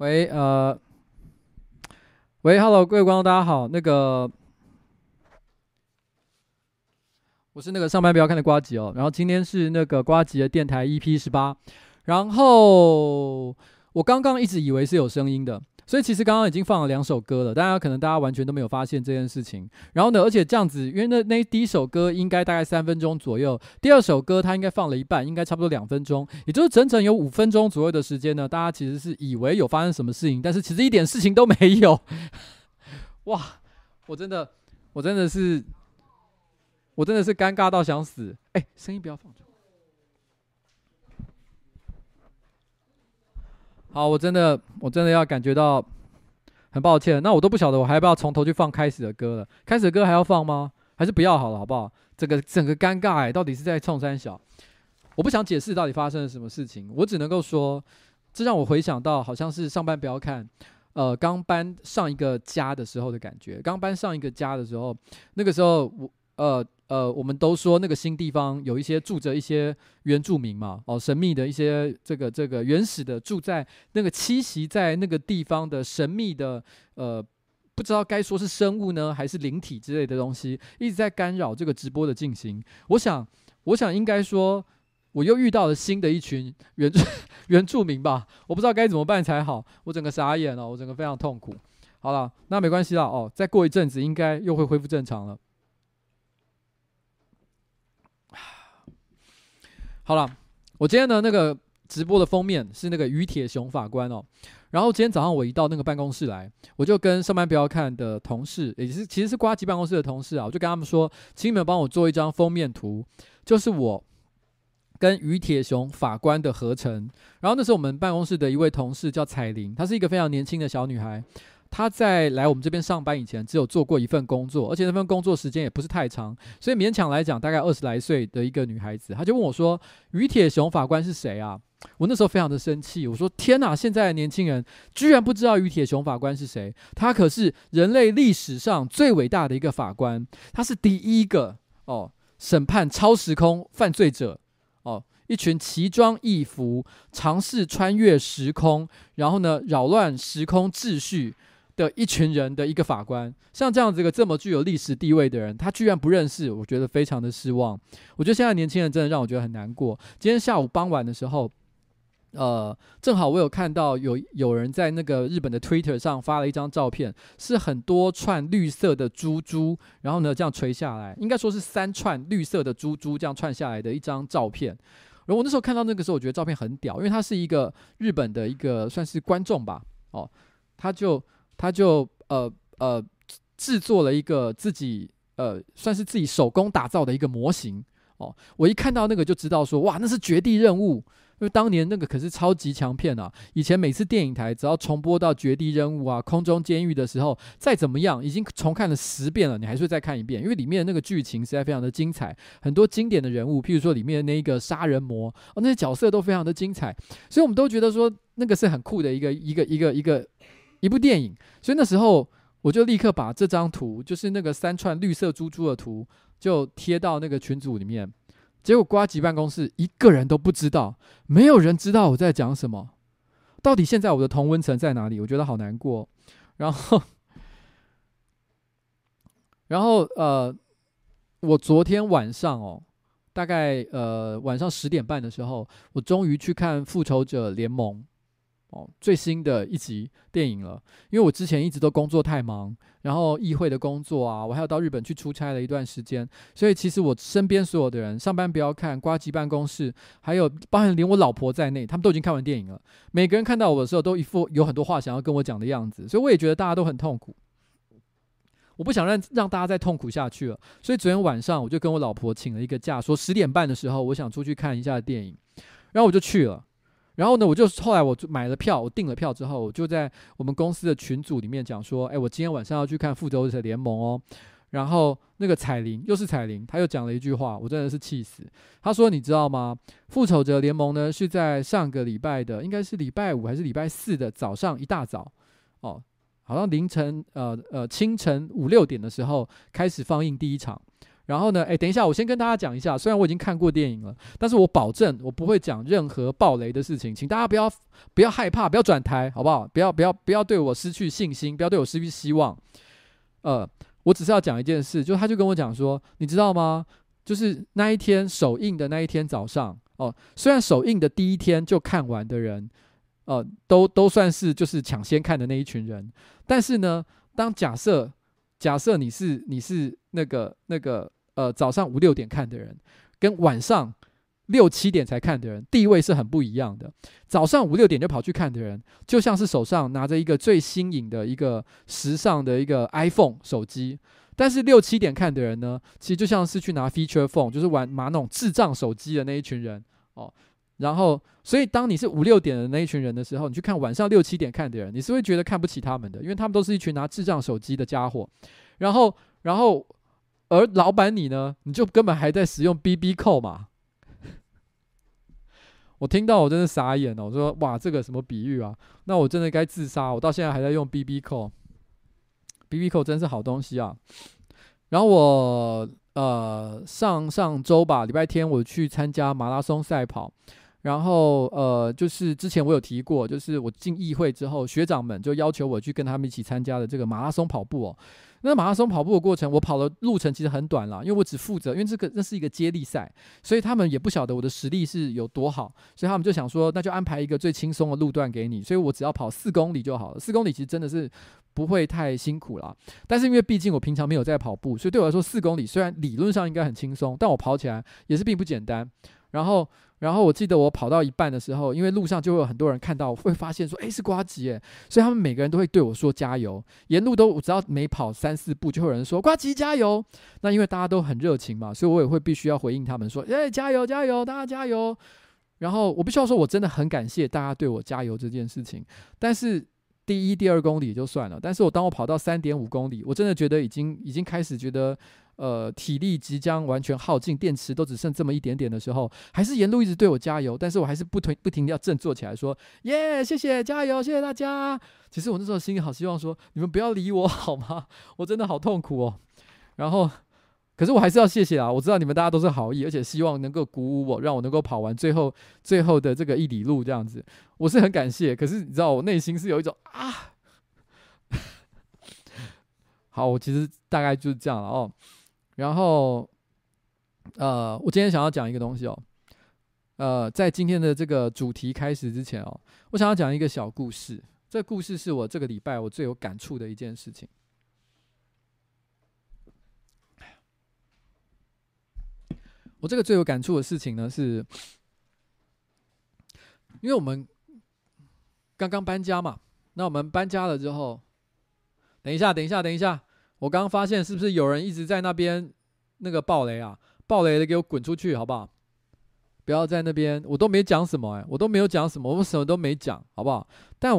喂，呃，喂，Hello，各位观众，大家好。那个，我是那个上班不要看的瓜吉哦。然后今天是那个瓜吉的电台 EP 十八。然后我刚刚一直以为是有声音的。所以其实刚刚已经放了两首歌了，大家可能大家完全都没有发现这件事情。然后呢，而且这样子，因为那那第一首歌应该大概三分钟左右，第二首歌它应该放了一半，应该差不多两分钟，也就是整整有五分钟左右的时间呢。大家其实是以为有发生什么事情，但是其实一点事情都没有。哇，我真的，我真的是，我真的是尴尬到想死。哎，声音不要放出来。好，我真的，我真的要感觉到很抱歉。那我都不晓得，我还要不要从头去放开始的歌了？开始的歌还要放吗？还是不要好了，好不好？这个整个尴尬哎，到底是在冲三小？我不想解释到底发生了什么事情，我只能够说，这让我回想到好像是上班不要看，呃，刚搬上一个家的时候的感觉。刚搬上一个家的时候，那个时候我呃。呃，我们都说那个新地方有一些住着一些原住民嘛，哦，神秘的一些这个这个原始的住在那个栖息在那个地方的神秘的呃，不知道该说是生物呢，还是灵体之类的东西，一直在干扰这个直播的进行。我想，我想应该说，我又遇到了新的一群原 原住民吧，我不知道该怎么办才好，我整个傻眼了，我整个非常痛苦。好了，那没关系了哦，再过一阵子应该又会恢复正常了。好了，我今天的那个直播的封面是那个于铁雄法官哦。然后今天早上我一到那个办公室来，我就跟上班不要看的同事，也是其实是瓜吉办公室的同事啊，我就跟他们说，请你们帮我做一张封面图，就是我跟于铁雄法官的合成。然后那时候我们办公室的一位同事叫彩玲，她是一个非常年轻的小女孩。他在来我们这边上班以前，只有做过一份工作，而且那份工作时间也不是太长，所以勉强来讲，大概二十来岁的一个女孩子，她就问我说：“于铁雄法官是谁啊？”我那时候非常的生气，我说：“天哪，现在的年轻人居然不知道于铁雄法官是谁？他可是人类历史上最伟大的一个法官，他是第一个哦审判超时空犯罪者哦，一群奇装异服，尝试穿越时空，然后呢扰乱时空秩序。”的一群人的一个法官，像这样子一个这么具有历史地位的人，他居然不认识，我觉得非常的失望。我觉得现在年轻人真的让我觉得很难过。今天下午傍晚的时候，呃，正好我有看到有有人在那个日本的 Twitter 上发了一张照片，是很多串绿色的珠珠，然后呢这样垂下来，应该说是三串绿色的珠珠这样串下来的一张照片。然后我那时候看到那个时候，我觉得照片很屌，因为他是一个日本的一个算是观众吧，哦，他就。他就呃呃制作了一个自己呃算是自己手工打造的一个模型哦，我一看到那个就知道说哇，那是绝地任务，因为当年那个可是超级强片啊！以前每次电影台只要重播到绝地任务啊、空中监狱的时候，再怎么样已经重看了十遍了，你还是会再看一遍，因为里面的那个剧情实在非常的精彩，很多经典的人物，譬如说里面的那一个杀人魔哦，那些角色都非常的精彩，所以我们都觉得说那个是很酷的一个一个一个一个。一部电影，所以那时候我就立刻把这张图，就是那个三串绿色珠珠的图，就贴到那个群组里面。结果瓜吉办公室一个人都不知道，没有人知道我在讲什么。到底现在我的同温层在哪里？我觉得好难过。然后，然后呃，我昨天晚上哦，大概呃晚上十点半的时候，我终于去看《复仇者联盟》。哦，最新的一集电影了，因为我之前一直都工作太忙，然后议会的工作啊，我还要到日本去出差了一段时间，所以其实我身边所有的人上班不要看呱吉办公室，还有包含连我老婆在内，他们都已经看完电影了。每个人看到我的时候，都一副有很多话想要跟我讲的样子，所以我也觉得大家都很痛苦。我不想让让大家再痛苦下去了，所以昨天晚上我就跟我老婆请了一个假，说十点半的时候我想出去看一下电影，然后我就去了。然后呢，我就后来我就买了票，我订了票之后，我就在我们公司的群组里面讲说，哎，我今天晚上要去看《复仇者联盟》哦。然后那个彩铃又是彩铃，他又讲了一句话，我真的是气死。他说：“你知道吗？《复仇者联盟》呢是在上个礼拜的，应该是礼拜五还是礼拜四的早上一大早哦，好像凌晨呃呃清晨五六点的时候开始放映第一场。”然后呢，哎，等一下，我先跟大家讲一下，虽然我已经看过电影了，但是我保证我不会讲任何爆雷的事情，请大家不要不要害怕，不要转台，好不好？不要不要不要对我失去信心，不要对我失去希望。呃，我只是要讲一件事，就他就跟我讲说，你知道吗？就是那一天首映的那一天早上，哦，虽然首映的第一天就看完的人，呃，都都算是就是抢先看的那一群人，但是呢，当假设假设你是你是那个那个。呃，早上五六点看的人，跟晚上六七点才看的人，地位是很不一样的。早上五六点就跑去看的人，就像是手上拿着一个最新颖的一个时尚的一个 iPhone 手机；但是六七点看的人呢，其实就像是去拿 Feature Phone，就是玩拿那种智障手机的那一群人哦。然后，所以当你是五六点的那一群人的时候，你去看晚上六七点看的人，你是会觉得看不起他们的，因为他们都是一群拿智障手机的家伙。然后，然后。而老板你呢？你就根本还在使用 BB 扣嘛？我听到我真的傻眼了。我说哇，这个什么比喻啊？那我真的该自杀。我到现在还在用 BB 扣。BB 扣真是好东西啊。然后我呃上上周吧，礼拜天我去参加马拉松赛跑。然后呃就是之前我有提过，就是我进议会之后，学长们就要求我去跟他们一起参加的这个马拉松跑步哦。那马拉松跑步的过程，我跑的路程其实很短啦，因为我只负责，因为这个那是一个接力赛，所以他们也不晓得我的实力是有多好，所以他们就想说，那就安排一个最轻松的路段给你，所以我只要跑四公里就好了，四公里其实真的是不会太辛苦啦。但是因为毕竟我平常没有在跑步，所以对我来说四公里虽然理论上应该很轻松，但我跑起来也是并不简单。然后。然后我记得我跑到一半的时候，因为路上就会有很多人看到，会发现说，诶，是瓜吉耶，所以他们每个人都会对我说加油。沿路都我只要每跑三四步，就会有人说瓜吉加油。那因为大家都很热情嘛，所以我也会必须要回应他们说，耶，加油加油，大家加油。然后我必须要说，我真的很感谢大家对我加油这件事情。但是第一、第二公里就算了，但是我当我跑到三点五公里，我真的觉得已经已经开始觉得。呃，体力即将完全耗尽，电池都只剩这么一点点的时候，还是沿路一直对我加油，但是我还是不停不停的要振作起来，说耶，谢谢，加油，谢谢大家。其实我那时候心里好希望说，你们不要理我 好吗？我真的好痛苦哦。然后，可是我还是要谢谢啊，我知道你们大家都是好意，而且希望能够鼓舞我，让我能够跑完最后最后的这个一里路这样子，我是很感谢。可是你知道，我内心是有一种啊，好，我其实大概就是这样了哦。然后，呃，我今天想要讲一个东西哦，呃，在今天的这个主题开始之前哦，我想要讲一个小故事。这故事是我这个礼拜我最有感触的一件事情。我这个最有感触的事情呢，是因为我们刚刚搬家嘛。那我们搬家了之后，等一下，等一下，等一下。我刚刚发现，是不是有人一直在那边那个爆雷啊？爆雷的给我滚出去，好不好？不要在那边，我都没讲什么哎、我都没有讲什么，我什么都没讲，好不好？但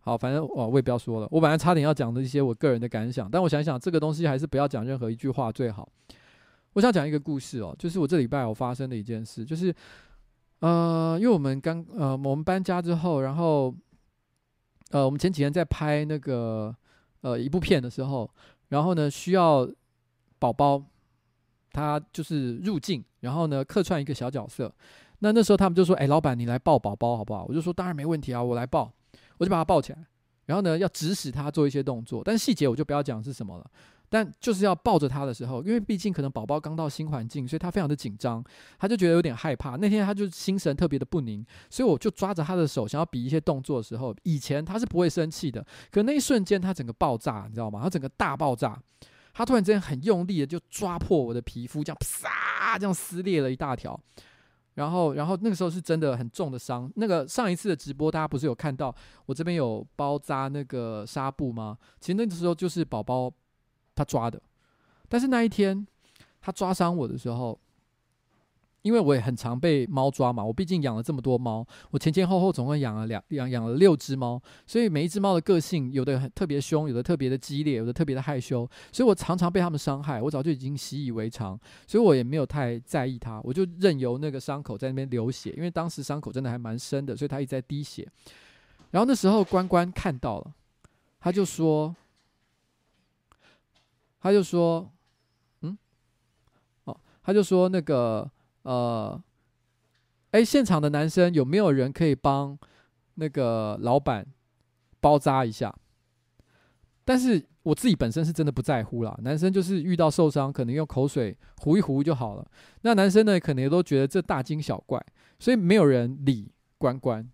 好，反正我我也不要说了。我本来差点要讲的一些我个人的感想，但我想想，这个东西还是不要讲任何一句话最好。我想讲一个故事哦，就是我这礼拜我发生的一件事，就是呃，因为我们刚呃我们搬家之后，然后呃我们前几天在拍那个。呃，一部片的时候，然后呢，需要宝宝，他就是入境，然后呢，客串一个小角色。那那时候他们就说：“哎，老板，你来抱宝宝好不好？”我就说：“当然没问题啊，我来抱。”我就把他抱起来，然后呢，要指使他做一些动作，但细节我就不要讲是什么了。但就是要抱着他的时候，因为毕竟可能宝宝刚到新环境，所以他非常的紧张，他就觉得有点害怕。那天他就心神特别的不宁，所以我就抓着他的手，想要比一些动作的时候，以前他是不会生气的，可那一瞬间他整个爆炸，你知道吗？他整个大爆炸，他突然之间很用力的就抓破我的皮肤，这样啪，这样撕裂了一大条。然后，然后那个时候是真的很重的伤。那个上一次的直播，大家不是有看到我这边有包扎那个纱布吗？其实那个时候就是宝宝。他抓的，但是那一天他抓伤我的时候，因为我也很常被猫抓嘛，我毕竟养了这么多猫，我前前后后总共养了两养养了六只猫，所以每一只猫的个性有的很特别凶，有的特别的激烈，有的特别的害羞，所以我常常被他们伤害，我早就已经习以为常，所以我也没有太在意它，我就任由那个伤口在那边流血，因为当时伤口真的还蛮深的，所以它一直在滴血。然后那时候关关看到了，他就说。他就说：“嗯，哦他就说那个呃，哎，现场的男生有没有人可以帮那个老板包扎一下？但是我自己本身是真的不在乎啦，男生就是遇到受伤，可能用口水糊一糊就好了。那男生呢，可能也都觉得这大惊小怪，所以没有人理关关。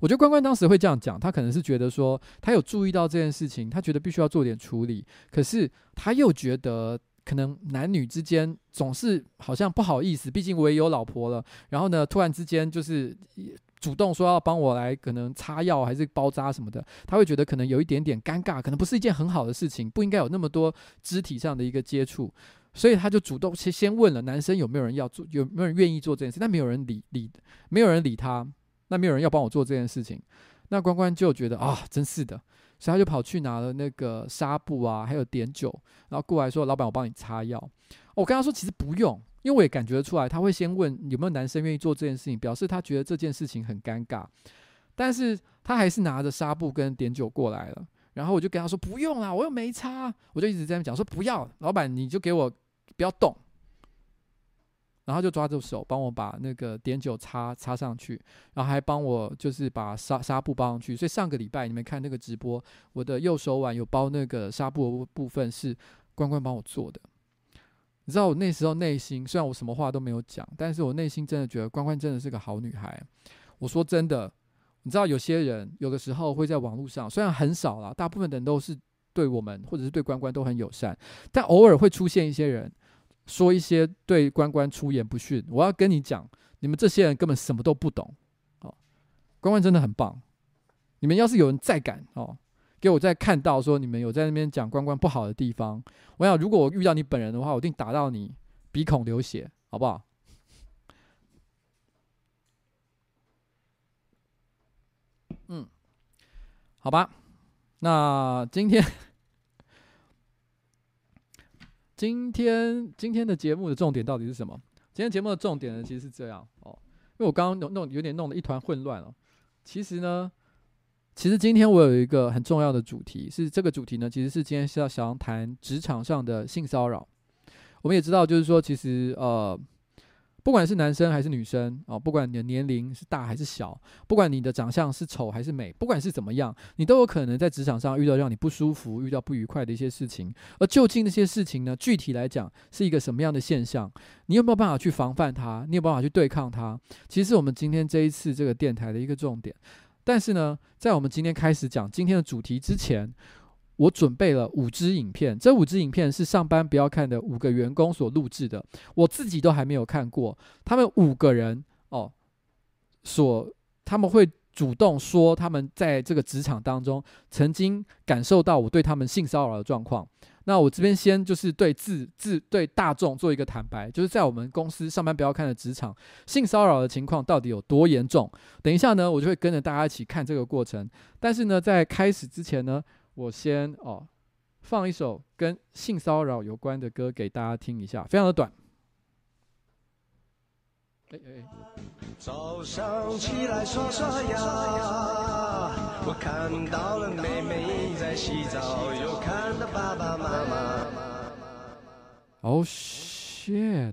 我觉得关关当时会这样讲，他可能是觉得说他有注意到这件事情，他觉得必须要做点处理。可是他又觉得，可能男女之间总是好像不好意思，毕竟我也有老婆了。然后呢，突然之间就是。主动说要帮我来，可能擦药还是包扎什么的，他会觉得可能有一点点尴尬，可能不是一件很好的事情，不应该有那么多肢体上的一个接触，所以他就主动先先问了男生有没有人要做，有没有人愿意做这件事，但没有人理理，没有人理他，那没有人要帮我做这件事情，那关关就觉得啊，真是的，所以他就跑去拿了那个纱布啊，还有碘酒，然后过来说，老板，我帮你擦药。我跟他说其实不用。因为我也感觉得出来，他会先问有没有男生愿意做这件事情，表示他觉得这件事情很尴尬。但是他还是拿着纱布跟碘酒过来了，然后我就跟他说不用啦，我又没擦，我就一直在那讲说不要，老板你就给我不要动。然后就抓着手帮我把那个碘酒擦擦上去，然后还帮我就是把纱纱布包上去。所以上个礼拜你们看那个直播，我的右手腕有包那个纱布的部分是关关帮我做的。你知道我那时候内心，虽然我什么话都没有讲，但是我内心真的觉得关关真的是个好女孩。我说真的，你知道有些人有的时候会在网络上，虽然很少啦，大部分的人都是对我们或者是对关关都很友善，但偶尔会出现一些人说一些对关关出言不逊。我要跟你讲，你们这些人根本什么都不懂。哦，关关真的很棒。你们要是有人再敢哦。给我再看到说你们有在那边讲关关不好的地方，我想如果我遇到你本人的话，我一定打到你鼻孔流血，好不好？嗯，好吧。那今天今天今天的节目的重点到底是什么？今天节目的重点呢，其实是这样哦，因为我刚刚弄弄有点弄得一团混乱了。其实呢。其实今天我有一个很重要的主题，是这个主题呢，其实是今天是要想谈职场上的性骚扰。我们也知道，就是说，其实呃，不管是男生还是女生哦，不管你的年龄是大还是小，不管你的长相是丑还是美，不管是怎么样，你都有可能在职场上遇到让你不舒服、遇到不愉快的一些事情。而究竟那些事情呢，具体来讲是一个什么样的现象？你有没有办法去防范它？你有办法去对抗它？其实是我们今天这一次这个电台的一个重点。但是呢，在我们今天开始讲今天的主题之前，我准备了五支影片。这五支影片是上班不要看的五个员工所录制的，我自己都还没有看过。他们五个人哦，所他们会主动说他们在这个职场当中曾经感受到我对他们性骚扰的状况。那我这边先就是对自自对大众做一个坦白，就是在我们公司上班不要看的职场性骚扰的情况到底有多严重？等一下呢，我就会跟着大家一起看这个过程。但是呢，在开始之前呢，我先哦放一首跟性骚扰有关的歌给大家听一下，非常的短。哎哎，早上起来刷刷牙，我看到了妹妹在洗澡，又看到爸爸妈妈。Oh shit！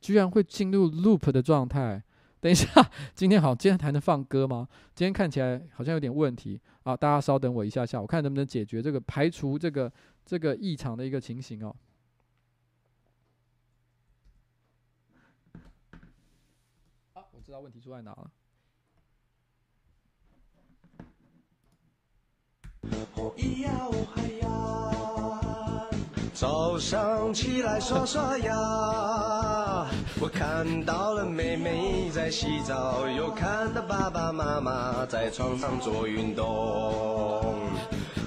居然会进入 loop 的状态。等一下，今天好，今天还能放歌吗？今天看起来好像有点问题啊！大家稍等我一下下，我看能不能解决这个，排除这个这个异常的一个情形哦。啊，我知道问题出在哪了。早上起来刷刷牙，我看到了妹妹在洗澡，又看到爸爸妈妈在床上做运动。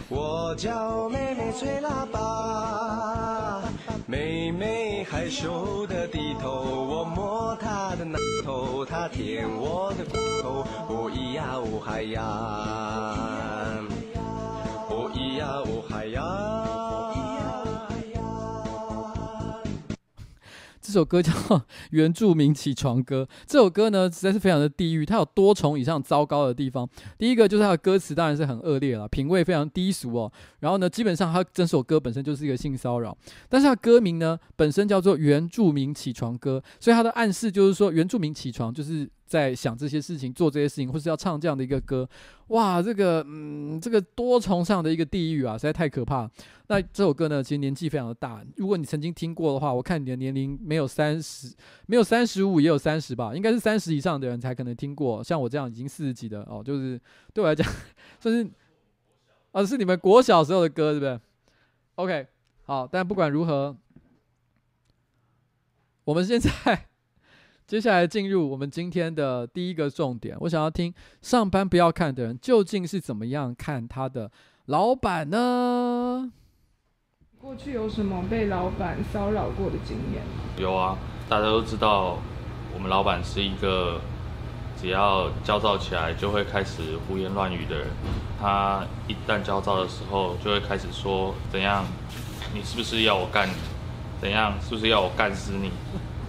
我叫妹妹吹喇叭，妹妹害羞的低头，我摸她的奶头，她舔我的骨头，哦咿呀哦嗨呀，首歌叫 《原住民起床歌》。这首歌呢，实在是非常的地狱，它有多重以上糟糕的地方。第一个就是它的歌词当然是很恶劣了，品味非常低俗哦。然后呢，基本上它整首歌本身就是一个性骚扰。但是它歌名呢，本身叫做《原住民起床歌》，所以它的暗示就是说，原住民起床就是。在想这些事情，做这些事情，或是要唱这样的一个歌，哇，这个，嗯，这个多重上的一个地狱啊，实在太可怕。那这首歌呢，其实年纪非常的大。如果你曾经听过的话，我看你的年龄没有三十，没有三十五，也有三十吧，应该是三十以上的人才可能听过。像我这样已经四十几的哦，就是对我来讲，算是，啊，是你们国小时候的歌，对不对？OK，好，但不管如何，我们现在。接下来进入我们今天的第一个重点，我想要听上班不要看的人究竟是怎么样看他的老板呢？过去有什么被老板骚扰过的经验吗？有啊，大家都知道，我们老板是一个只要焦躁起来就会开始胡言乱语的人。他一旦焦躁的时候，就会开始说怎样，你是不是要我干你？怎样，是不是要我干死你？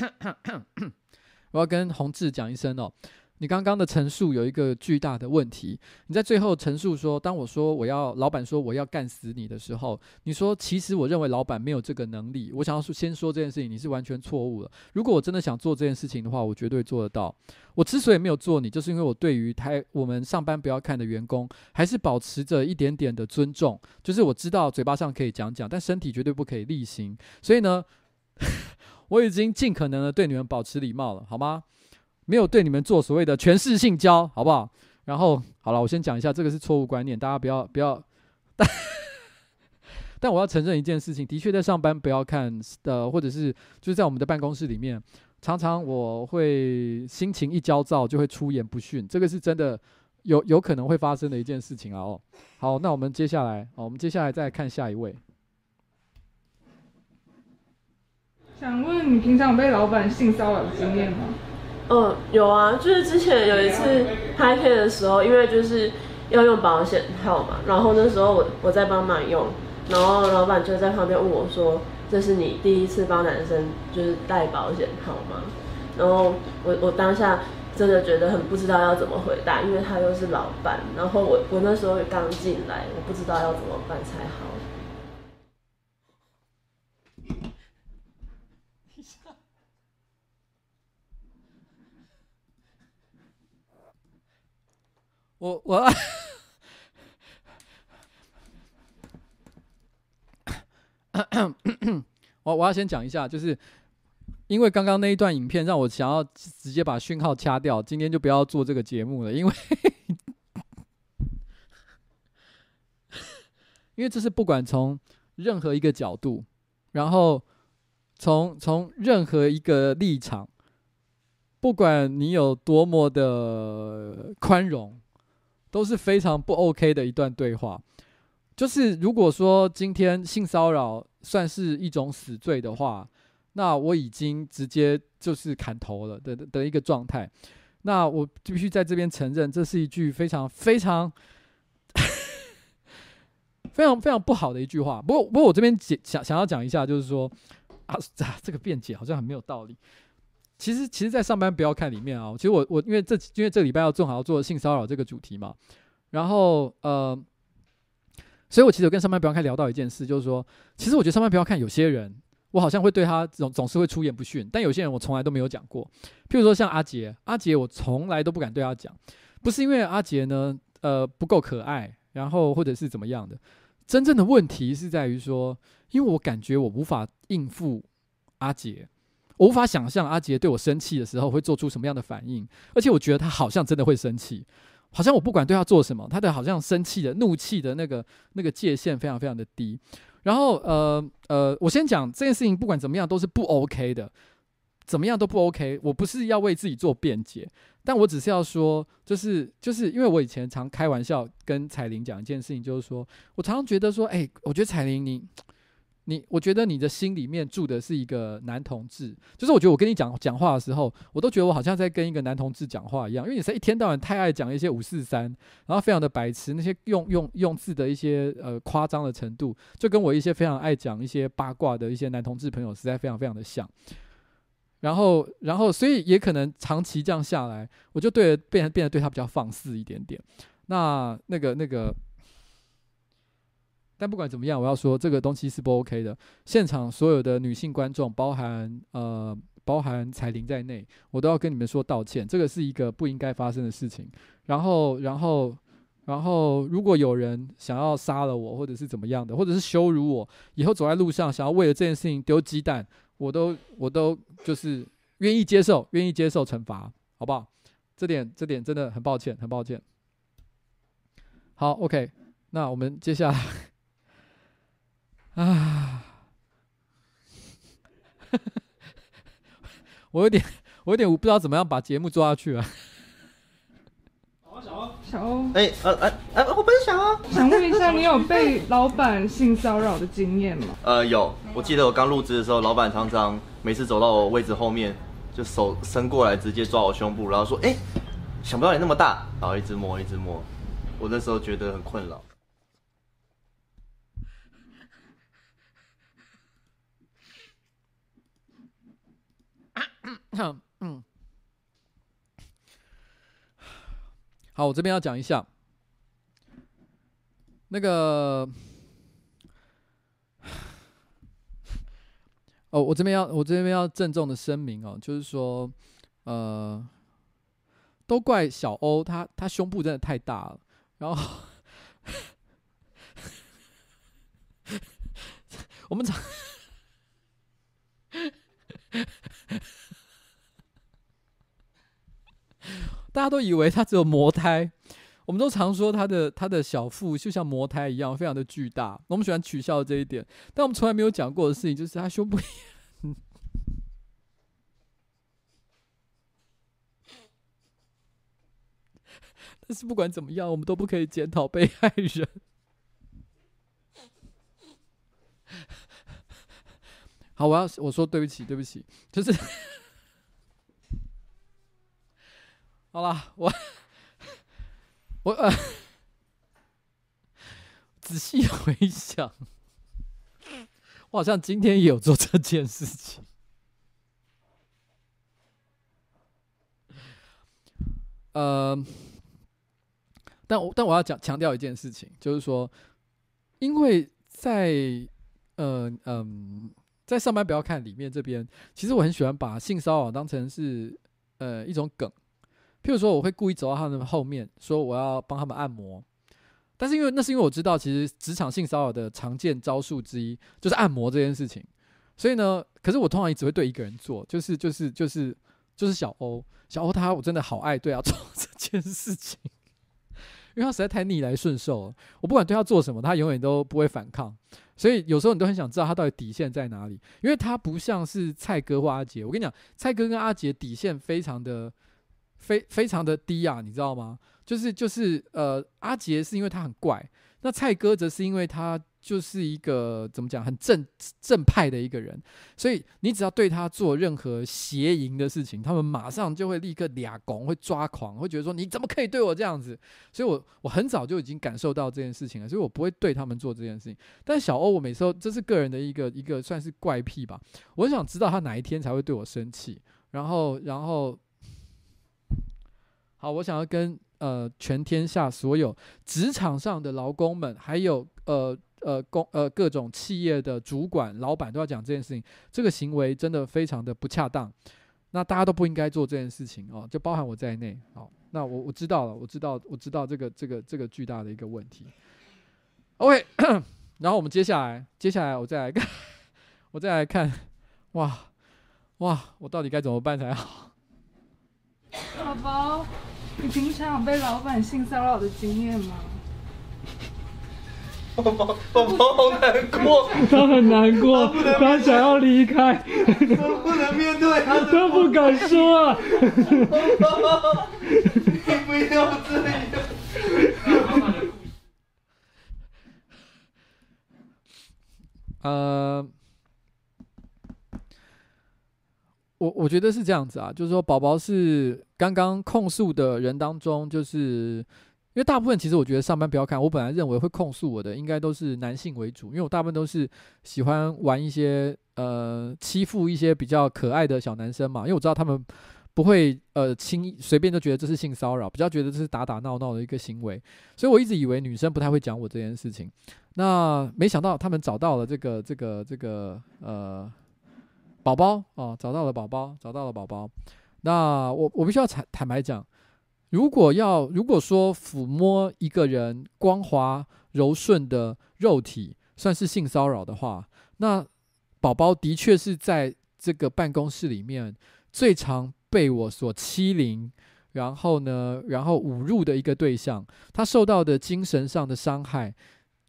我要跟宏志讲一声哦，你刚刚的陈述有一个巨大的问题。你在最后陈述说，当我说我要老板说我要干死你的时候，你说其实我认为老板没有这个能力。我想要先说这件事情，你是完全错误了。如果我真的想做这件事情的话，我绝对做得到。我之所以没有做你，就是因为我对于台我们上班不要看的员工，还是保持着一点点的尊重。就是我知道嘴巴上可以讲讲，但身体绝对不可以力行。所以呢。我已经尽可能的对你们保持礼貌了，好吗？没有对你们做所谓的权势性交，好不好？然后好了，我先讲一下，这个是错误观念，大家不要不要。但 但我要承认一件事情，的确在上班不要看的，或者是就是在我们的办公室里面，常常我会心情一焦躁就会出言不逊，这个是真的有有可能会发生的一件事情啊。哦，好，那我们接下来，哦，我们接下来再看下一位。想问你平常有被老板性骚扰的经验吗？嗯，有啊，就是之前有一次拍片的时候，因为就是要用保险套嘛，然后那时候我我在帮忙用，然后老板就在旁边问我说：“这是你第一次帮男生就是戴保险套吗？”然后我我当下真的觉得很不知道要怎么回答，因为他又是老板，然后我我那时候刚进来，我不知道要怎么办才好。我我，我 我要先讲一下，就是因为刚刚那一段影片让我想要直接把讯号掐掉，今天就不要做这个节目了，因为因为这是不管从任何一个角度，然后从从任何一个立场，不管你有多么的宽容。都是非常不 OK 的一段对话。就是如果说今天性骚扰算是一种死罪的话，那我已经直接就是砍头了的的一个状态。那我必须在这边承认，这是一句非常非常 非常非常不好的一句话。不过不过我这边解想想要讲一下，就是说啊，这个辩解好像很没有道理。其实，其实，在上班不要看里面啊。其实我我因为这因为这礼拜要正好要做性骚扰这个主题嘛，然后呃，所以我其实有跟上班不要看聊到一件事，就是说，其实我觉得上班不要看有些人，我好像会对他总总是会出言不逊，但有些人我从来都没有讲过。譬如说像阿杰，阿杰我从来都不敢对他讲，不是因为阿杰呢呃不够可爱，然后或者是怎么样的，真正的问题是在于说，因为我感觉我无法应付阿杰。我无法想象阿杰对我生气的时候会做出什么样的反应，而且我觉得他好像真的会生气，好像我不管对他做什么，他的好像生气的怒气的那个那个界限非常非常的低。然后呃呃，我先讲这件事情，不管怎么样都是不 OK 的。怎么样都不 OK。我不是要为自己做辩解，但我只是要说，就是就是因为我以前常开玩笑跟彩玲讲一件事情，就是说我常常觉得说，哎，我觉得彩玲你。你我觉得你的心里面住的是一个男同志，就是我觉得我跟你讲讲话的时候，我都觉得我好像在跟一个男同志讲话一样，因为你是一天到晚太爱讲一些五四三，然后非常的白痴，那些用用用字的一些呃夸张的程度，就跟我一些非常爱讲一些八卦的一些男同志朋友实在非常非常的像。然后然后所以也可能长期这样下来，我就对变变得对他比较放肆一点点。那那个那个。但不管怎么样，我要说这个东西是不 OK 的。现场所有的女性观众，包含呃包含彩铃在内，我都要跟你们说道歉。这个是一个不应该发生的事情。然后，然后，然后，如果有人想要杀了我，或者是怎么样的，或者是羞辱我，以后走在路上想要为了这件事情丢鸡蛋，我都我都就是愿意接受，愿意接受惩罚，好不好？这点这点真的很抱歉，很抱歉。好，OK，那我们接下来。啊，我有点，我有点，我不知道怎么样把节目做下去啊。小欧，小欧，哎，呃，哎，哎，我不是小欧，想问一下，你有被老板性骚扰的经验吗？呃，有，我记得我刚入职的时候，老板常常每次走到我位置后面，就手伸过来，直接抓我胸部，然后说：“哎，想不到你那么大。”然后一直摸，一直摸，我那时候觉得很困扰。嗯，好，我这边要讲一下，那个，哦，我这边要，我这边要郑重的声明哦，就是说，呃，都怪小欧，他他胸部真的太大了，然后，我们。大家都以为他只有魔胎，我们都常说他的他的小腹就像魔胎一样，非常的巨大。我们喜欢取笑这一点，但我们从来没有讲过的事情就是他胸部。但是不管怎么样，我们都不可以检讨被害人。好，我要我说对不起，对不起，就是。好了，我我呃，仔细回想，我好像今天也有做这件事情。呃，但我但我要讲强调一件事情，就是说，因为在嗯嗯，在上班不要看里面这边，其实我很喜欢把性骚扰当成是呃一种梗。譬如说，我会故意走到他们后面，说我要帮他们按摩，但是因为那是因为我知道，其实职场性骚扰的常见招数之一就是按摩这件事情，所以呢，可是我通常也只会对一个人做，就是就是就是就是小欧，小欧他我真的好爱对他做这件事情，因为他实在太逆来顺受了，我不管对他做什么，他永远都不会反抗，所以有时候你都很想知道他到底底线在哪里，因为他不像是蔡哥或阿杰，我跟你讲，蔡哥跟阿杰底线非常的。非非常的低啊，你知道吗？就是就是呃，阿杰是因为他很怪，那蔡哥则是因为他就是一个怎么讲很正正派的一个人，所以你只要对他做任何邪淫的事情，他们马上就会立刻俩拱，会抓狂，会觉得说你怎么可以对我这样子？所以我我很早就已经感受到这件事情了，所以我不会对他们做这件事情。但小欧，我每次都这是个人的一个一个算是怪癖吧，我很想知道他哪一天才会对我生气，然后然后。好，我想要跟呃全天下所有职场上的劳工们，还有呃呃工呃各种企业的主管、老板都要讲这件事情。这个行为真的非常的不恰当，那大家都不应该做这件事情哦，就包含我在内。好，那我我知道了，我知道我知道这个这个这个巨大的一个问题。OK，然后我们接下来接下来我再来看，我再来看，哇哇，我到底该怎么办才好？宝宝。你平常有被老板性骚扰的经验吗？宝宝宝宝好难过，他很难过，他，他想要离开，都不能面对他，都不敢说啊。宝宝，你不要这样。呃，我我觉得是这样子啊，就是说宝宝是刚刚控诉的人当中，就是。因为大部分其实我觉得上班不要看，我本来认为会控诉我的应该都是男性为主，因为我大部分都是喜欢玩一些呃欺负一些比较可爱的小男生嘛，因为我知道他们不会呃轻易随便就觉得这是性骚扰，比较觉得这是打打闹闹的一个行为，所以我一直以为女生不太会讲我这件事情，那没想到他们找到了这个这个这个呃宝宝哦，找到了宝宝，找到了宝宝，那我我必须要坦坦白讲。如果要如果说抚摸一个人光滑柔顺的肉体算是性骚扰的话，那宝宝的确是在这个办公室里面最常被我所欺凌，然后呢，然后侮辱的一个对象。他受到的精神上的伤害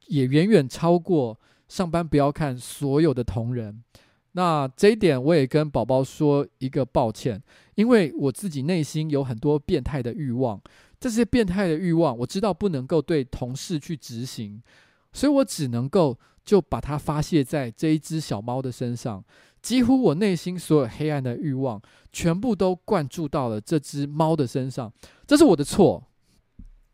也远远超过上班不要看所有的同仁。那这一点我也跟宝宝说一个抱歉，因为我自己内心有很多变态的欲望，这些变态的欲望我知道不能够对同事去执行，所以我只能够就把它发泄在这一只小猫的身上，几乎我内心所有黑暗的欲望全部都灌注到了这只猫的身上，这是我的错，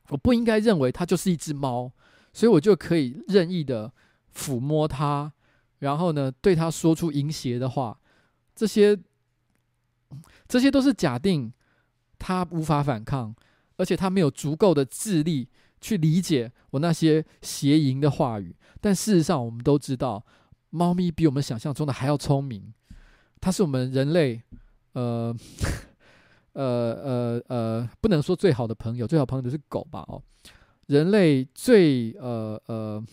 我不应该认为它就是一只猫，所以我就可以任意的抚摸它。然后呢，对他说出淫邪的话，这些，这些都是假定他无法反抗，而且他没有足够的智力去理解我那些邪淫的话语。但事实上，我们都知道，猫咪比我们想象中的还要聪明。它是我们人类，呃，呃呃呃，不能说最好的朋友，最好朋友就是狗吧？哦，人类最呃呃。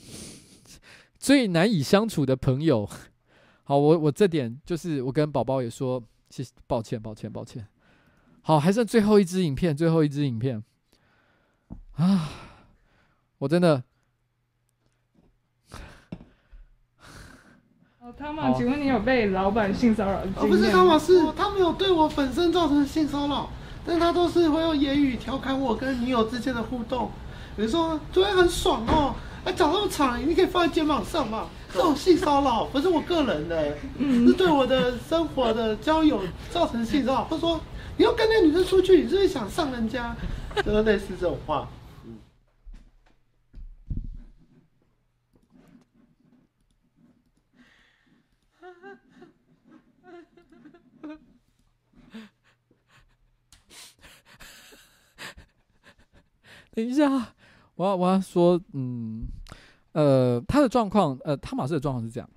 最难以相处的朋友，好，我我这点就是我跟宝宝也说，谢谢，抱歉，抱歉，抱歉。好，还剩最后一支影片，最后一支影片啊！我真的，哦，汤马，请问你有被老板性骚扰的经验？哦，不是汤马，是他没有对我本身造成性骚扰，但他都是会用言语调侃我跟女友之间的互动，比如说昨天很爽哦。哎，长那么长，你可以放在肩膀上嘛？这种性骚扰不是我个人的，是对我的生活的交友造成性骚扰。他说，你要跟那个女生出去，你是不是想上人家？就是类似这种话。等一下。我要我要说，嗯，呃，他的状况，呃，汤马斯的状况是这样，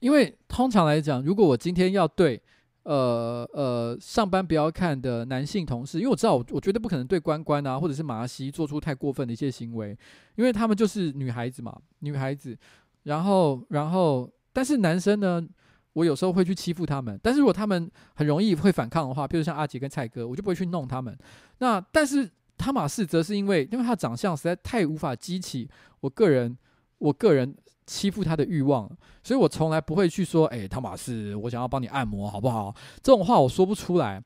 因为通常来讲，如果我今天要对，呃呃，上班不要看的男性同事，因为我知道我我绝对不可能对关关啊，或者是马西做出太过分的一些行为，因为他们就是女孩子嘛，女孩子，然后然后，但是男生呢，我有时候会去欺负他们，但是如果他们很容易会反抗的话，比如像阿杰跟蔡哥，我就不会去弄他们，那但是。汤马士则是因为，因为他的长相实在太无法激起我个人，我个人欺负他的欲望，所以我从来不会去说，哎、汤马士，我想要帮你按摩，好不好？这种话我说不出来，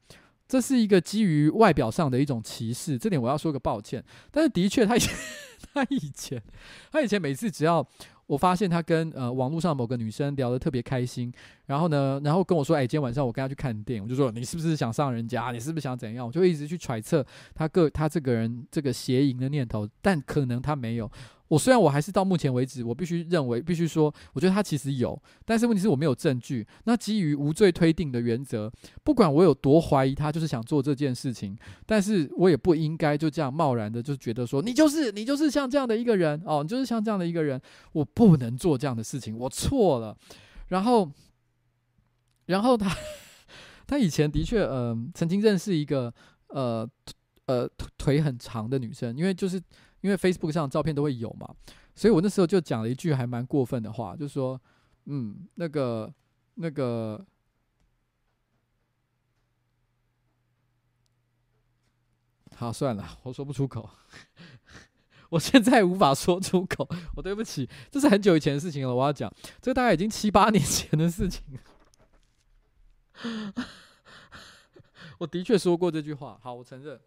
这是一个基于外表上的一种歧视，这点我要说个抱歉。但是的确，他以前，他以前，他以前每次只要。我发现他跟呃网络上某个女生聊得特别开心，然后呢，然后跟我说，哎，今天晚上我跟他去看电影，我就说你是不是想上人家？你是不是想怎样？我就一直去揣测他个他这个人这个邪淫的念头，但可能他没有。我虽然我还是到目前为止，我必须认为，必须说，我觉得他其实有，但是问题是我没有证据。那基于无罪推定的原则，不管我有多怀疑他就是想做这件事情，但是我也不应该就这样贸然的就觉得说你就是你就是像这样的一个人哦，你就是像这样的一个人，我不不能做这样的事情，我错了。然后，然后他 他以前的确呃曾经认识一个呃呃腿很长的女生，因为就是。因为 Facebook 上照片都会有嘛，所以我那时候就讲了一句还蛮过分的话，就说，嗯，那个那个，好，算了，我说不出口。我现在无法说出口，我对不起，这是很久以前的事情了。我要讲，这个大概已经七八年前的事情。我的确说过这句话，好，我承认。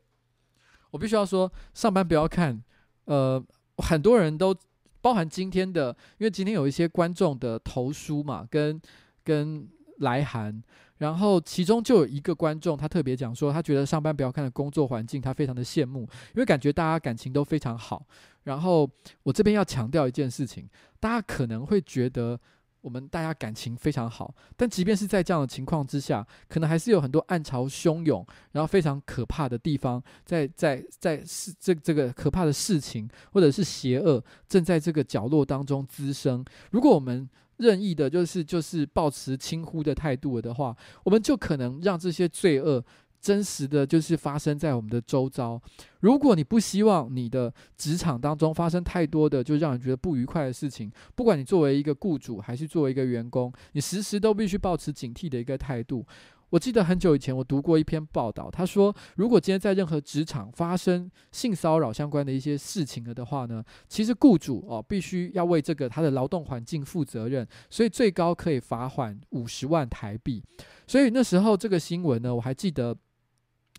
我必须要说，上班不要看。呃，很多人都包含今天的，因为今天有一些观众的投书嘛，跟跟来函，然后其中就有一个观众，他特别讲说，他觉得上班不要看的工作环境，他非常的羡慕，因为感觉大家感情都非常好。然后我这边要强调一件事情，大家可能会觉得。我们大家感情非常好，但即便是在这样的情况之下，可能还是有很多暗潮汹涌，然后非常可怕的地方，在在在事这这个可怕的事情或者是邪恶正在这个角落当中滋生。如果我们任意的，就是就是抱持轻忽的态度的话，我们就可能让这些罪恶。真实的就是发生在我们的周遭。如果你不希望你的职场当中发生太多的就让人觉得不愉快的事情，不管你作为一个雇主还是作为一个员工，你时时都必须保持警惕的一个态度。我记得很久以前我读过一篇报道，他说，如果今天在任何职场发生性骚扰相关的一些事情了的话呢，其实雇主哦必须要为这个他的劳动环境负责任，所以最高可以罚款五十万台币。所以那时候这个新闻呢，我还记得。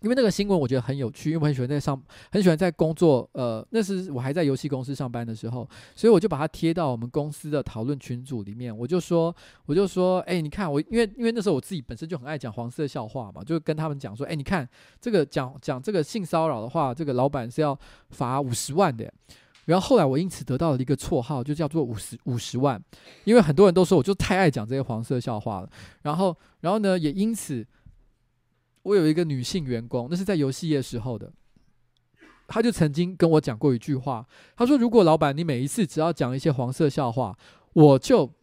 因为那个新闻我觉得很有趣，因为我很喜欢在上，很喜欢在工作。呃，那是我还在游戏公司上班的时候，所以我就把它贴到我们公司的讨论群组里面。我就说，我就说，哎，你看我，因为因为那时候我自己本身就很爱讲黄色笑话嘛，就跟他们讲说，哎，你看这个讲讲这个性骚扰的话，这个老板是要罚五十万的。然后后来我因此得到了一个绰号，就叫做五十五十万，因为很多人都说我就太爱讲这些黄色笑话了。然后，然后呢，也因此。我有一个女性员工，那是在游戏业时候的，她就曾经跟我讲过一句话，她说：“如果老板你每一次只要讲一些黄色笑话，我就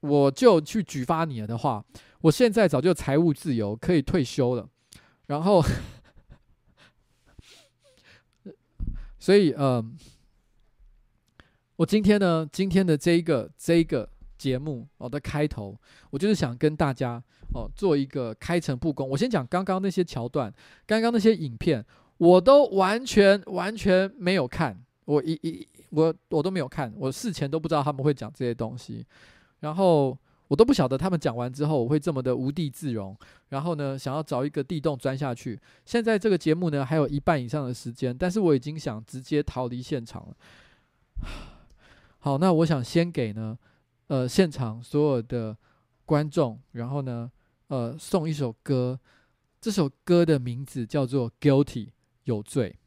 我就去举发你的话，我现在早就财务自由，可以退休了。”然后，所以，嗯、我今天呢，今天的这一个这一个节目我的开头，我就是想跟大家。哦，做一个开诚布公。我先讲刚刚那些桥段，刚刚那些影片，我都完全完全没有看。我一一我我都没有看，我事前都不知道他们会讲这些东西，然后我都不晓得他们讲完之后我会这么的无地自容。然后呢，想要找一个地洞钻下去。现在这个节目呢，还有一半以上的时间，但是我已经想直接逃离现场了。好，那我想先给呢，呃，现场所有的观众，然后呢。呃，送一首歌，这首歌的名字叫做《Guilty》，有罪。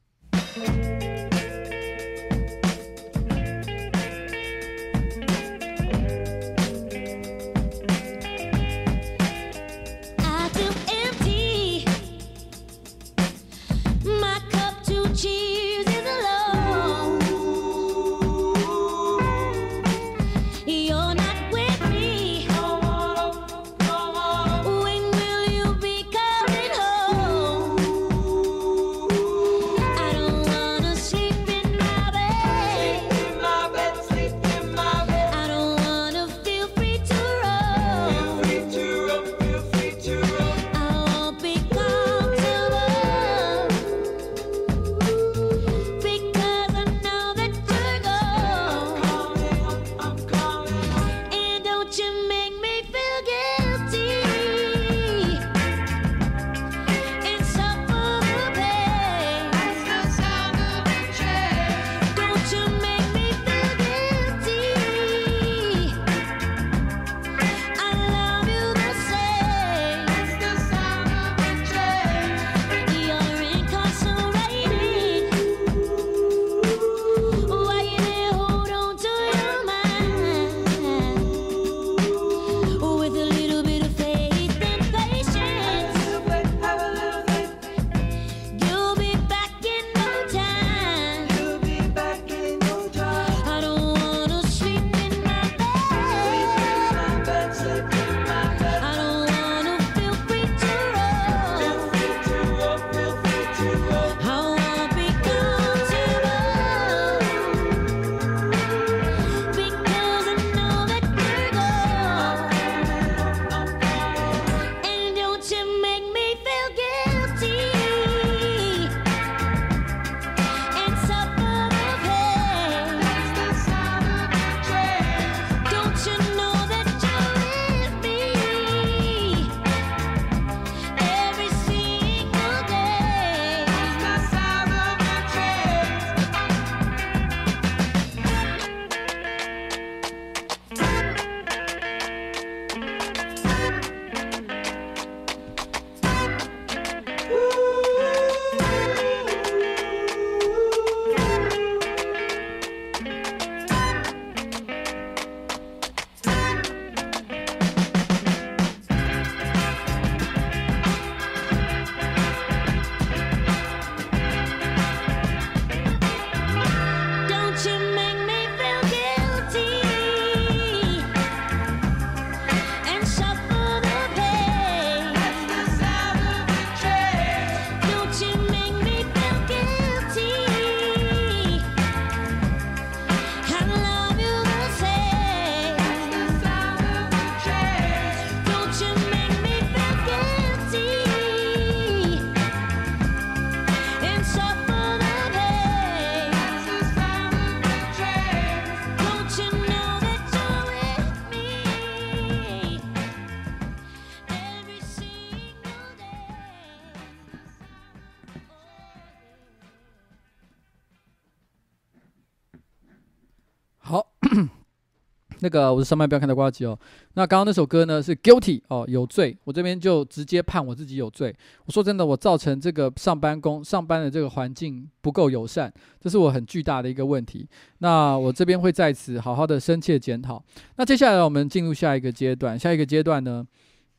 那个我是上班不要看到瓜机哦。那刚刚那首歌呢是 Guilty 哦，有罪。我这边就直接判我自己有罪。我说真的，我造成这个上班工上班的这个环境不够友善，这是我很巨大的一个问题。那我这边会在此好好的深切检讨。那接下来我们进入下一个阶段，下一个阶段呢，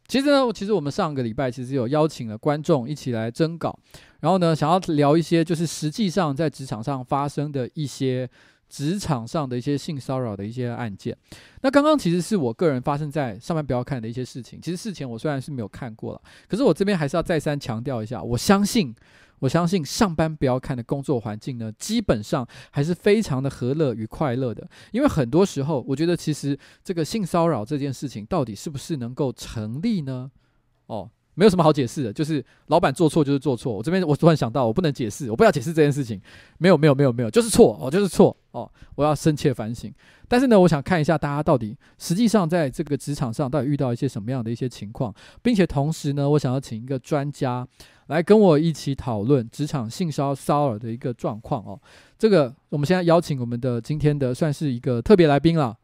其实呢，其实我们上个礼拜其实有邀请了观众一起来征稿，然后呢，想要聊一些就是实际上在职场上发生的一些。职场上的一些性骚扰的一些案件，那刚刚其实是我个人发生在上班不要看的一些事情。其实事前我虽然是没有看过了，可是我这边还是要再三强调一下，我相信，我相信上班不要看的工作环境呢，基本上还是非常的和乐与快乐的。因为很多时候，我觉得其实这个性骚扰这件事情到底是不是能够成立呢？哦。没有什么好解释的，就是老板做错就是做错。我这边我突然想到，我不能解释，我不要解释这件事情。没有没有没有没有，就是错哦，就是错哦，我要深切反省。但是呢，我想看一下大家到底实际上在这个职场上到底遇到一些什么样的一些情况，并且同时呢，我想要请一个专家来跟我一起讨论职场性骚骚扰的一个状况哦。这个我们现在邀请我们的今天的算是一个特别来宾了。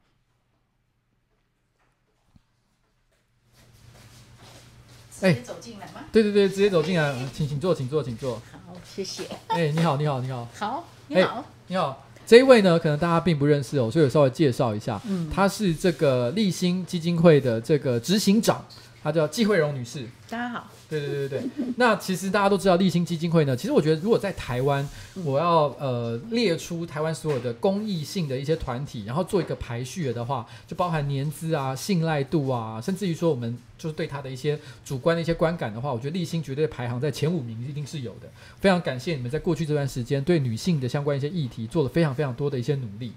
直接走进来吗？对对对，直接走进来，请请坐，请坐，请坐。好，谢谢。哎，你好，你好，你好。好，你好，你好。这一位呢，可能大家并不认识哦，所以我稍微介绍一下。嗯，他是这个立新基金会的这个执行长，她叫季慧荣女士。大家好。对对对对对，那其实大家都知道立新基金会呢，其实我觉得如果在台湾，我要呃列出台湾所有的公益性的一些团体，然后做一个排序的话，就包含年资啊、信赖度啊，甚至于说我们就是对他的一些主观的一些观感的话，我觉得立新绝对排行在前五名，一定是有的。非常感谢你们在过去这段时间对女性的相关一些议题做了非常非常多的一些努力。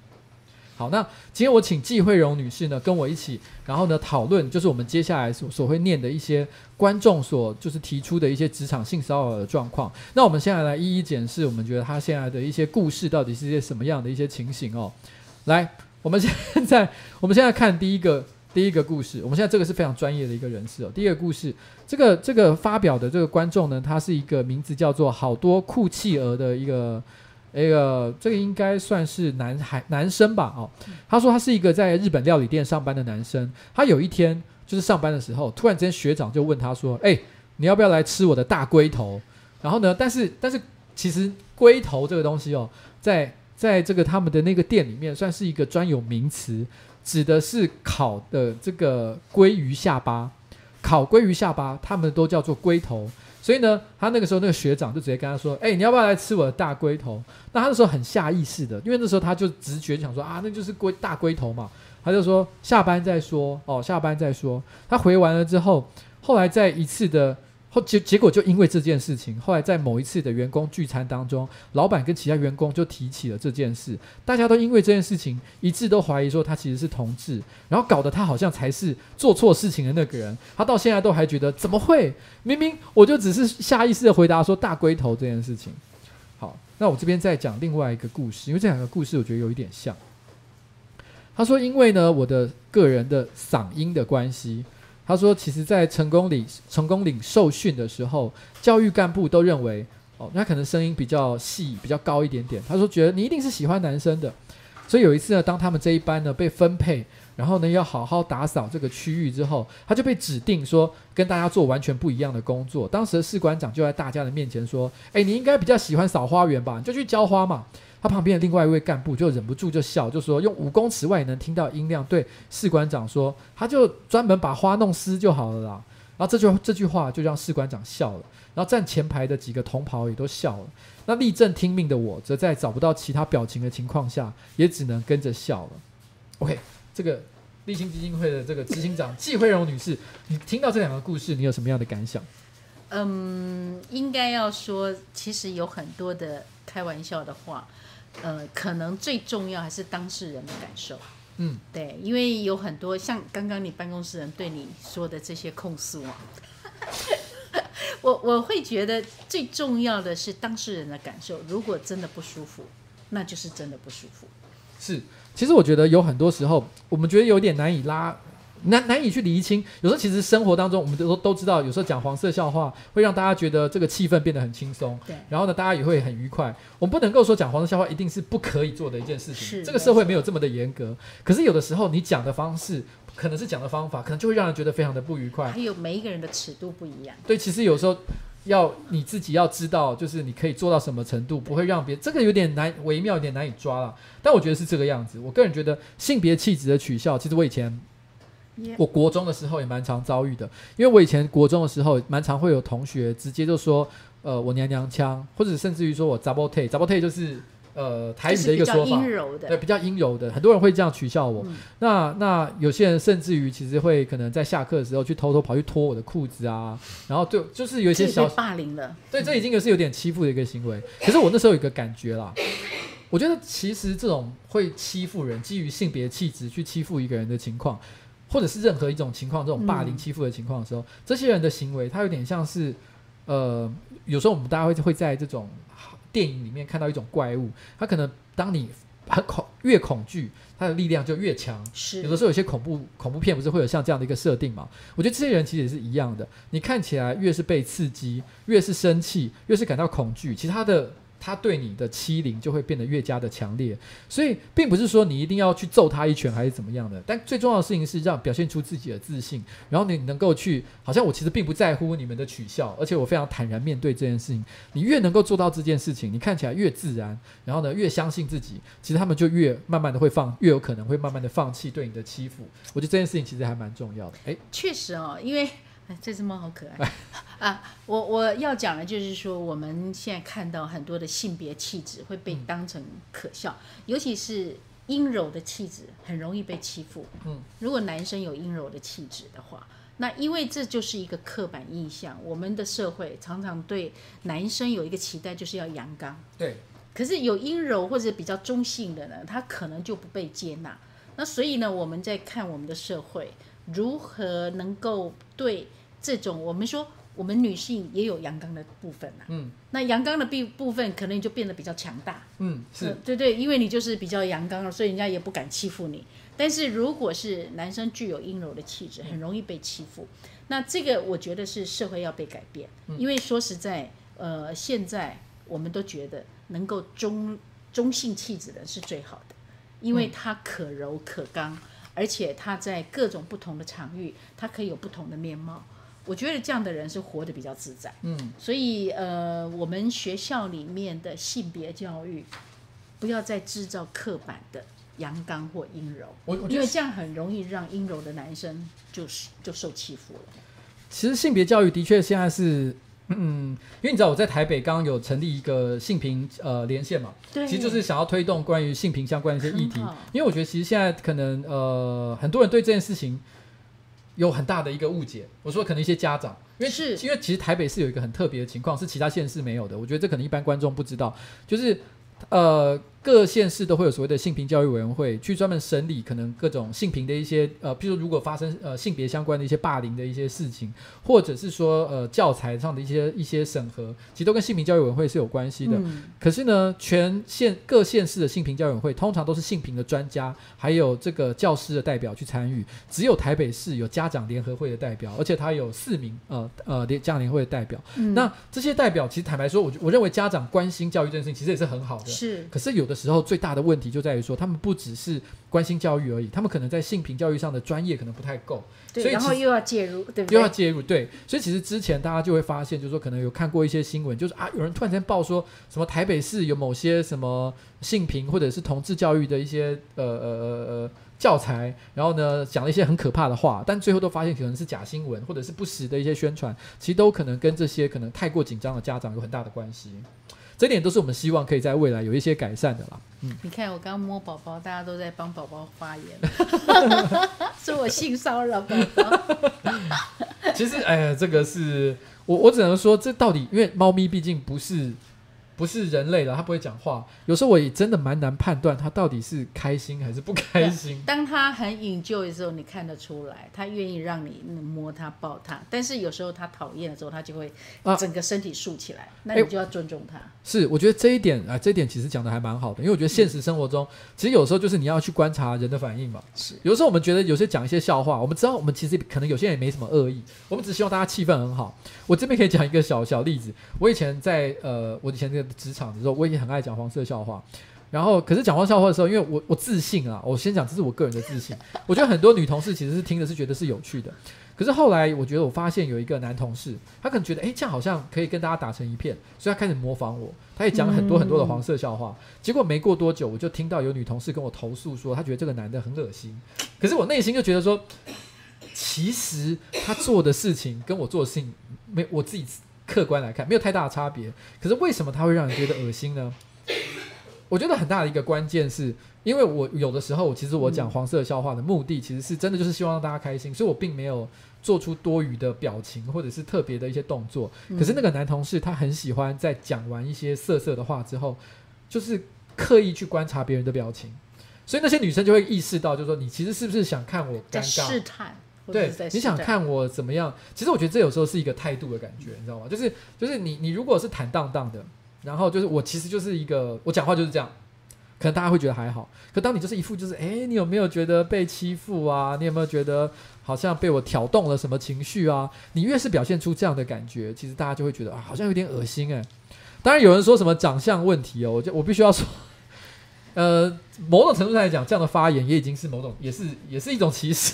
好，那今天我请纪慧荣女士呢跟我一起，然后呢讨论，就是我们接下来所所会念的一些观众所就是提出的一些职场性骚扰的状况。那我们现在来一一检视，我们觉得他现在的一些故事到底是一些什么样的一些情形哦。来，我们现在我们现在看第一个第一个故事，我们现在这个是非常专业的一个人士哦。第一个故事，这个这个发表的这个观众呢，他是一个名字叫做好多酷企鹅的一个。那个，这个应该算是男孩男生吧？哦，他说他是一个在日本料理店上班的男生。他有一天就是上班的时候，突然间学长就问他说：“哎，你要不要来吃我的大龟头？”然后呢，但是但是其实龟头这个东西哦，在在这个他们的那个店里面算是一个专有名词，指的是烤的这个鲑鱼下巴，烤鲑鱼下巴，他们都叫做龟头。所以呢，他那个时候那个学长就直接跟他说：“哎、你要不要来吃我的大龟头？”那他那时候很下意识的，因为那时候他就直觉想说：“啊，那就是龟大龟头嘛。”他就说：“下班再说哦，下班再说。”他回完了之后，后来在一次的。后结结果就因为这件事情，后来在某一次的员工聚餐当中，老板跟其他员工就提起了这件事，大家都因为这件事情一致都怀疑说他其实是同志，然后搞得他好像才是做错事情的那个人，他到现在都还觉得怎么会？明明我就只是下意识的回答说大龟头这件事情。好，那我这边再讲另外一个故事，因为这两个故事我觉得有一点像。他说，因为呢我的个人的嗓音的关系。他说：“其实，在成功岭成功岭受训的时候，教育干部都认为，哦，他可能声音比较细、比较高一点点。他说，觉得你一定是喜欢男生的。所以有一次呢，当他们这一班呢被分配，然后呢要好好打扫这个区域之后，他就被指定说跟大家做完全不一样的工作。当时的士官长就在大家的面前说：‘哎，你应该比较喜欢扫花园吧？你就去浇花嘛。’他旁边的另外一位干部就忍不住就笑，就说用五公尺外能听到音量对士官长说，他就专门把花弄湿就好了啦。然后这句这句话就让士官长笑了，然后站前排的几个同袍也都笑了。那立正听命的我，则在找不到其他表情的情况下，也只能跟着笑了。OK，这个立新基金会的这个执行长纪惠荣女士，你听到这两个故事，你有什么样的感想？嗯，应该要说，其实有很多的开玩笑的话。呃，可能最重要还是当事人的感受。嗯，对，因为有很多像刚刚你办公室人对你说的这些控诉啊，我我会觉得最重要的是当事人的感受。如果真的不舒服，那就是真的不舒服。是，其实我觉得有很多时候，我们觉得有点难以拉难难以去厘清。有时候其实生活当中，我们都都知道，有时候讲黄色笑话会让大家觉得这个气氛变得很轻松，对。然后呢，大家也会很愉快。我们不能够说讲黄色笑话一定是不可以做的一件事情，是这个社会没有这么的严格。可是有的时候你讲的方式，可能是讲的方法，可能就会让人觉得非常的不愉快。还有每一个人的尺度不一样。对，其实有时候。要你自己要知道，就是你可以做到什么程度，不会让别人这个有点难，微妙，有点难以抓了。但我觉得是这个样子。我个人觉得性别气质的取笑，其实我以前.我国中的时候也蛮常遭遇的，因为我以前国中的时候，蛮常会有同学直接就说，呃，我娘娘腔，或者甚至于说我查某体，查某体就是。呃，台语的一个说法，对，比较阴柔的，很多人会这样取笑我。嗯、那那有些人甚至于其实会可能在下课的时候去偷偷跑去脱我的裤子啊，然后对，就是有一些小霸凌了。对，这已经是有点欺负的一个行为。可是我那时候有一个感觉啦，我觉得其实这种会欺负人，基于性别气质去欺负一个人的情况，或者是任何一种情况，这种霸凌欺负的情况的时候，嗯、这些人的行为，他有点像是呃，有时候我们大家会会在这种。电影里面看到一种怪物，他可能当你很恐越恐惧，他的力量就越强。是，有的时候有些恐怖恐怖片不是会有像这样的一个设定嘛？我觉得这些人其实也是一样的。你看起来越是被刺激，越是生气，越是感到恐惧，其实他的。他对你的欺凌就会变得越加的强烈，所以并不是说你一定要去揍他一拳还是怎么样的，但最重要的事情是让表现出自己的自信，然后你能够去，好像我其实并不在乎你们的取笑，而且我非常坦然面对这件事情。你越能够做到这件事情，你看起来越自然，然后呢越相信自己，其实他们就越慢慢的会放，越有可能会慢慢的放弃对你的欺负。我觉得这件事情其实还蛮重要的。诶，确实哦，因为。这只猫好可爱 啊！我我要讲的就是说，我们现在看到很多的性别气质会被当成可笑，嗯、尤其是阴柔的气质很容易被欺负。嗯，如果男生有阴柔的气质的话，那因为这就是一个刻板印象，我们的社会常常对男生有一个期待，就是要阳刚。对，可是有阴柔或者比较中性的呢，他可能就不被接纳。那所以呢，我们在看我们的社会如何能够对。这种我们说，我们女性也有阳刚的部分呐。嗯，那阳刚的部部分可能就变得比较强大。嗯，是、呃、对对，因为你就是比较阳刚了，所以人家也不敢欺负你。但是如果是男生具有阴柔的气质，很容易被欺负。嗯、那这个我觉得是社会要被改变。嗯、因为说实在，呃，现在我们都觉得能够中中性气质的是最好的，因为它可柔可刚，而且它在各种不同的场域，它可以有不同的面貌。我觉得这样的人是活得比较自在，嗯，所以呃，我们学校里面的性别教育，不要再制造刻板的阳刚或阴柔，我我觉得因为这样很容易让阴柔的男生就是就受欺负了。其实性别教育的确现在是，嗯，因为你知道我在台北刚刚有成立一个性平呃连线嘛，对，其实就是想要推动关于性平相关的一些议题，因为我觉得其实现在可能呃很多人对这件事情。有很大的一个误解，我说可能一些家长，因为是因为其实台北市有一个很特别的情况，是其他县市没有的。我觉得这可能一般观众不知道，就是呃。各县市都会有所谓的性平教育委员会，去专门审理可能各种性平的一些呃，譬如如果发生呃性别相关的一些霸凌的一些事情，或者是说呃教材上的一些一些审核，其实都跟性平教育委员会是有关系的。嗯、可是呢，全县各县市的性平教育委员会通常都是性平的专家，还有这个教师的代表去参与，只有台北市有家长联合会的代表，而且他有四名呃呃联家长联会的代表。嗯、那这些代表其实坦白说，我我认为家长关心教育这件事情其实也是很好的。是，可是有。的时候，最大的问题就在于说，他们不只是关心教育而已，他们可能在性平教育上的专业可能不太够，所以然后又要介入，对不对？又要介入，对。所以其实之前大家就会发现，就是说可能有看过一些新闻，就是啊，有人突然间报说什么台北市有某些什么性平或者是同志教育的一些呃呃呃呃教材，然后呢讲了一些很可怕的话，但最后都发现可能是假新闻或者是不实的一些宣传，其实都可能跟这些可能太过紧张的家长有很大的关系。这点都是我们希望可以在未来有一些改善的啦。嗯，你看我刚刚摸宝宝，大家都在帮宝宝发言，说我性骚扰宝宝。其实，哎呀，这个是我我只能说，这到底因为猫咪毕竟不是不是人类了，他不会讲话。有时候我也真的蛮难判断他到底是开心还是不开心。当他很 enjoy 的时候，你看得出来，他愿意让你摸他抱他。但是有时候他讨厌的时候，他就会整个身体竖起来，啊、那你就要尊重他。是，我觉得这一点啊，这一点其实讲的还蛮好的，因为我觉得现实生活中，嗯、其实有时候就是你要去观察人的反应嘛。是，有时候我们觉得有些讲一些笑话，我们知道我们其实可能有些人也没什么恶意，我们只希望大家气氛很好。我这边可以讲一个小小例子，我以前在呃，我以前这个职场的时候，我已经很爱讲黄色笑话。然后，可是讲黄色笑话的时候，因为我我自信啊，我先讲这是我个人的自信。我觉得很多女同事其实是听的是觉得是有趣的。可是后来，我觉得我发现有一个男同事，他可能觉得，哎，这样好像可以跟大家打成一片，所以他开始模仿我，他也讲了很多很多的黄色笑话。结果没过多久，我就听到有女同事跟我投诉说，她觉得这个男的很恶心。可是我内心就觉得说，其实他做的事情跟我做的事情，没我自己客观来看没有太大的差别。可是为什么他会让人觉得恶心呢？我觉得很大的一个关键是，因为我有的时候，其实我讲黄色笑话的目的，其实是真的就是希望让大家开心，所以我并没有做出多余的表情或者是特别的一些动作。可是那个男同事他很喜欢在讲完一些色色的话之后，就是刻意去观察别人的表情，所以那些女生就会意识到，就是说你其实是不是想看我尴尬？试探，对，你想看我怎么样？其实我觉得这有时候是一个态度的感觉，你知道吗？就是就是你你如果是坦荡荡的。然后就是我其实就是一个我讲话就是这样，可能大家会觉得还好。可当你就是一副就是哎，你有没有觉得被欺负啊？你有没有觉得好像被我挑动了什么情绪啊？你越是表现出这样的感觉，其实大家就会觉得啊，好像有点恶心哎。当然有人说什么长相问题哦，我就我必须要说，呃，某种程度上来讲，这样的发言也已经是某种也是也是一种歧视。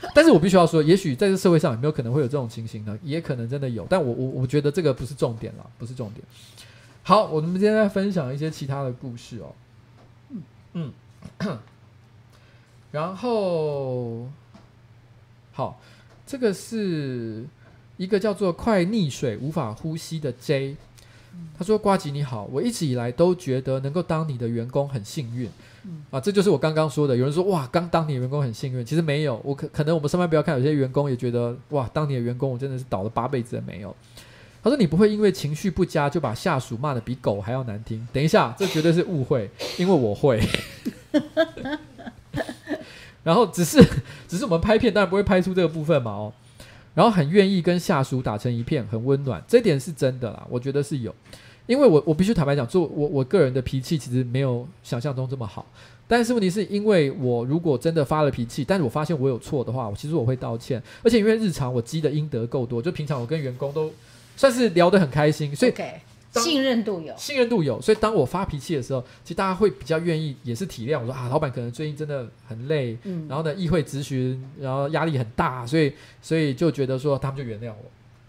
但是我必须要说，也许在这社会上有没有可能会有这种情形呢？也可能真的有，但我我我觉得这个不是重点了，不是重点。好，我们今天来分享一些其他的故事哦。嗯嗯，然后好，这个是一个叫做快溺水无法呼吸的 J，他说：“瓜吉你好，我一直以来都觉得能够当你的员工很幸运。”啊，这就是我刚刚说的。有人说哇，刚当你的员工很幸运，其实没有。我可可能我们上班不要看，有些员工也觉得哇，当你的员工我真的是倒了八辈子也没有。他说你不会因为情绪不佳就把下属骂得比狗还要难听。等一下，这绝对是误会，因为我会。然后只是只是我们拍片当然不会拍出这个部分嘛哦。然后很愿意跟下属打成一片，很温暖，这点是真的啦，我觉得是有。因为我我必须坦白讲，做我我个人的脾气其实没有想象中这么好，但是问题是因为我如果真的发了脾气，但是我发现我有错的话，我其实我会道歉，而且因为日常我积的阴德够多，就平常我跟员工都算是聊得很开心，所以信任度有，信任度有，所以当我发脾气的时候，其实大家会比较愿意，也是体谅我说啊，老板可能最近真的很累，嗯，然后呢，议会咨询，然后压力很大，所以所以就觉得说他们就原谅我。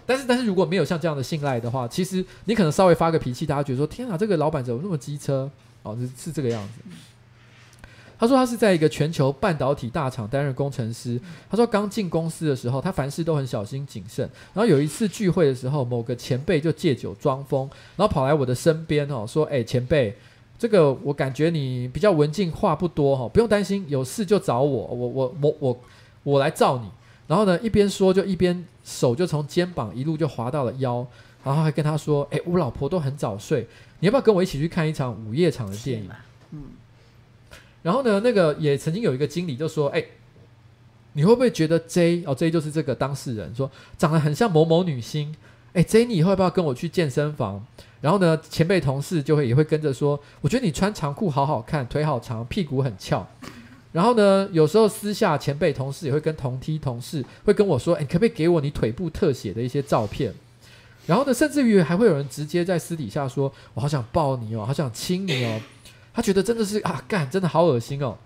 但是，但是如果没有像这样的信赖的话，其实你可能稍微发个脾气，大家觉得说：“天啊，这个老板怎么那么机车？”哦，是是这个样子。他说他是在一个全球半导体大厂担任工程师。他说刚进公司的时候，他凡事都很小心谨慎。然后有一次聚会的时候，某个前辈就借酒装疯，然后跑来我的身边哦，说：“哎，前辈，这个我感觉你比较文静，话不多哈，不用担心，有事就找我，我我我我我来罩你。”然后呢，一边说就一边手就从肩膀一路就滑到了腰，然后还跟他说：“哎，我老婆都很早睡，你要不要跟我一起去看一场午夜场的电影？”然后呢，那个也曾经有一个经理就说：“哎，你会不会觉得 J 哦，J 就是这个当事人说长得很像某某女星？哎，J 你以后要不要跟我去健身房？”然后呢，前辈同事就会也会跟着说：“我觉得你穿长裤好好看，腿好长，屁股很翘。”然后呢，有时候私下前辈同事也会跟同梯同事会跟我说：“哎，可不可以给我你腿部特写的一些照片？”然后呢，甚至于还会有人直接在私底下说：“我好想抱你哦，好想亲你哦。”他觉得真的是啊，干，真的好恶心哦。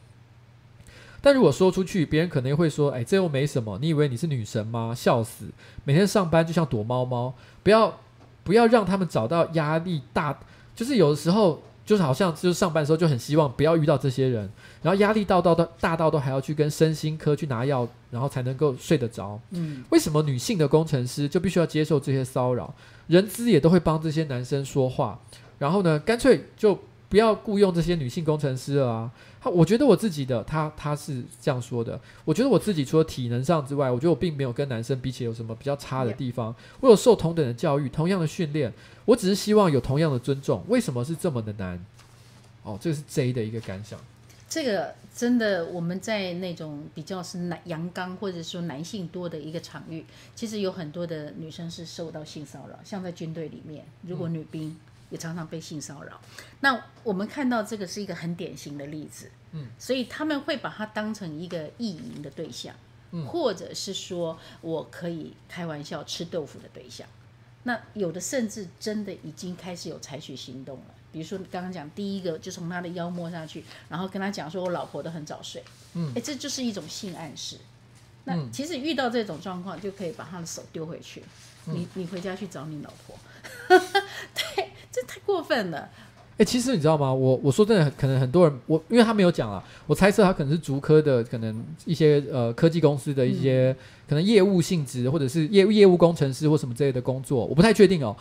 但如果说出去，别人可能会说：“哎，这又没什么，你以为你是女神吗？笑死！每天上班就像躲猫猫，不要不要让他们找到压力大，就是有的时候。”就是好像就是上班的时候就很希望不要遇到这些人，然后压力到到到大到都还要去跟身心科去拿药，然后才能够睡得着。嗯，为什么女性的工程师就必须要接受这些骚扰？人资也都会帮这些男生说话，然后呢，干脆就不要雇佣这些女性工程师了啊。他我觉得我自己的，他他是这样说的。我觉得我自己除了体能上之外，我觉得我并没有跟男生比起有什么比较差的地方。我有受同等的教育，同样的训练，我只是希望有同样的尊重。为什么是这么的难？哦，这个是 J 的一个感想。这个真的，我们在那种比较是男阳刚或者说男性多的一个场域，其实有很多的女生是受到性骚扰，像在军队里面，如果女兵。嗯也常常被性骚扰，那我们看到这个是一个很典型的例子，嗯，所以他们会把它当成一个意淫的对象，嗯，或者是说我可以开玩笑吃豆腐的对象，那有的甚至真的已经开始有采取行动了，比如说你刚刚讲第一个就从他的腰摸上去，然后跟他讲说我老婆都很早睡，嗯，哎，这就是一种性暗示，那其实遇到这种状况就可以把他的手丢回去，你你回家去找你老婆，对。这太过分了！哎、欸，其实你知道吗？我我说真的，可能很多人，我因为他没有讲啊，我猜测他可能是竹科的，可能一些呃科技公司的一些、嗯、可能业务性质，或者是业业务工程师或什么之类的工作，我不太确定哦。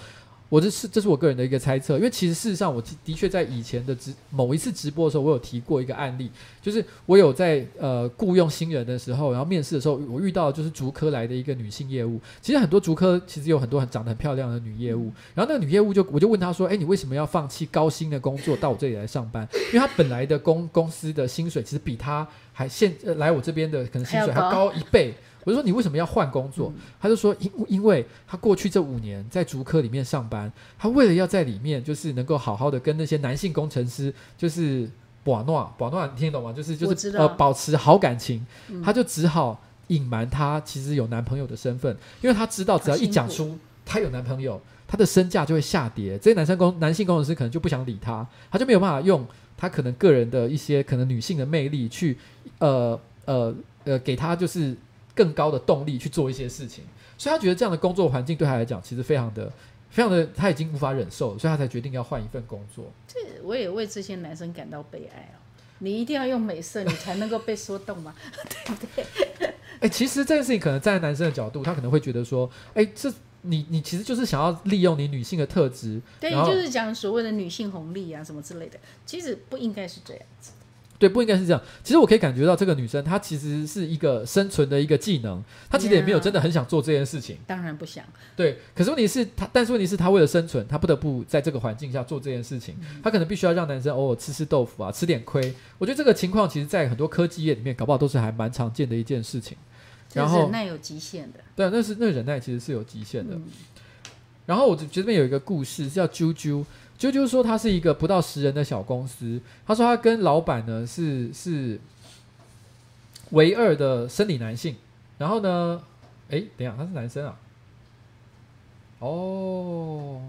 我这是这是我个人的一个猜测，因为其实事实上，我的确在以前的直某一次直播的时候，我有提过一个案例，就是我有在呃雇佣新人的时候，然后面试的时候，我遇到就是竹科来的一个女性业务。其实很多竹科其实有很多很长得很漂亮的女业务，然后那个女业务就我就问她说：“哎，你为什么要放弃高薪的工作到我这里来上班？因为她本来的公公司的薪水其实比她还现、呃、来我这边的可能薪水还高一倍。”我就说你为什么要换工作？嗯、他就说因因为他过去这五年在竹科里面上班，他为了要在里面就是能够好好的跟那些男性工程师就是把诺把诺，你听得懂吗？就是就是呃保持好感情，嗯、他就只好隐瞒他其实有男朋友的身份，因为他知道只要一讲出他有男朋友，他的身价就会下跌，这些男生工男性工程师可能就不想理他，他就没有办法用他可能个人的一些可能女性的魅力去呃呃呃给他就是。更高的动力去做一些事情，所以他觉得这样的工作环境对他来讲其实非常的、非常的，他已经无法忍受，所以他才决定要换一份工作。这我也为这些男生感到悲哀哦。你一定要用美色，你才能够被说动吗？对不对？哎、欸，其实这件事情可能站在男生的角度，他可能会觉得说，哎、欸，这你你其实就是想要利用你女性的特质，对，就是讲所谓的女性红利啊什么之类的，其实不应该是这样子。对，不应该是这样。其实我可以感觉到这个女生，她其实是一个生存的一个技能，她其实也没有真的很想做这件事情。当然不想。对，可是问题是她，但是问题是她为了生存，她不得不在这个环境下做这件事情。她可能必须要让男生偶尔吃吃豆腐啊，吃点亏。我觉得这个情况，其实在很多科技业里面，搞不好都是还蛮常见的一件事情。然后忍耐有极限的。对，那是那忍耐其实是有极限的。嗯、然后我就觉得这边有一个故事，叫啾啾。就就说，他是一个不到十人的小公司。他说他跟老板呢是是唯二的生理男性。然后呢，哎，等一下，他是男生啊。哦，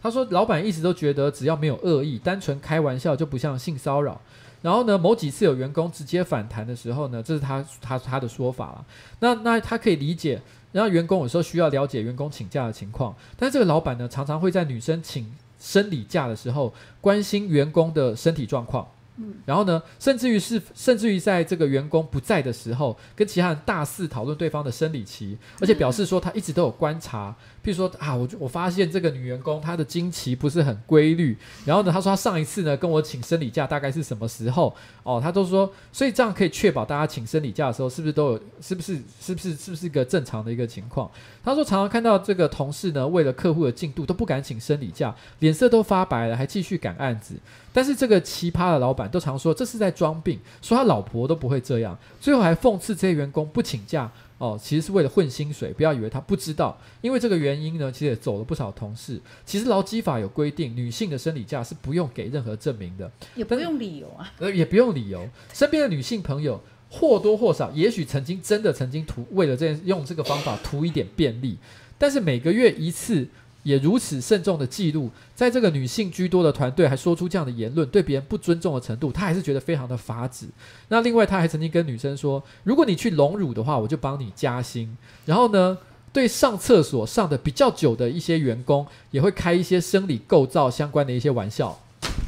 他说老板一直都觉得只要没有恶意，单纯开玩笑就不像性骚扰。然后呢，某几次有员工直接反弹的时候呢，这是他他他的说法了。那那他可以理解。然后员工有时候需要了解员工请假的情况，但是这个老板呢，常常会在女生请生理假的时候关心员工的身体状况。嗯，然后呢，甚至于是，甚至于在这个员工不在的时候，跟其他人大肆讨论对方的生理期，而且表示说他一直都有观察。譬如说啊，我我发现这个女员工她的经期不是很规律，然后呢，她说她上一次呢跟我请生理假大概是什么时候？哦，她都说，所以这样可以确保大家请生理假的时候是不是都有，是不是是不是是不是一个正常的一个情况？她说常常看到这个同事呢，为了客户的进度都不敢请生理假，脸色都发白了，还继续赶案子。但是这个奇葩的老板都常说这是在装病，说他老婆都不会这样，最后还讽刺这些员工不请假。哦，其实是为了混薪水，不要以为他不知道。因为这个原因呢，其实也走了不少同事。其实劳基法有规定，女性的生理假是不用给任何证明的，也不用理由啊，呃，也不用理由。身边的女性朋友或多或少，也许曾经真的曾经图为了这件用这个方法图一点便利，但是每个月一次。也如此慎重的记录，在这个女性居多的团队还说出这样的言论，对别人不尊重的程度，他还是觉得非常的发指。那另外，他还曾经跟女生说：“如果你去隆乳的话，我就帮你加薪。”然后呢，对上厕所上的比较久的一些员工，也会开一些生理构造相关的一些玩笑。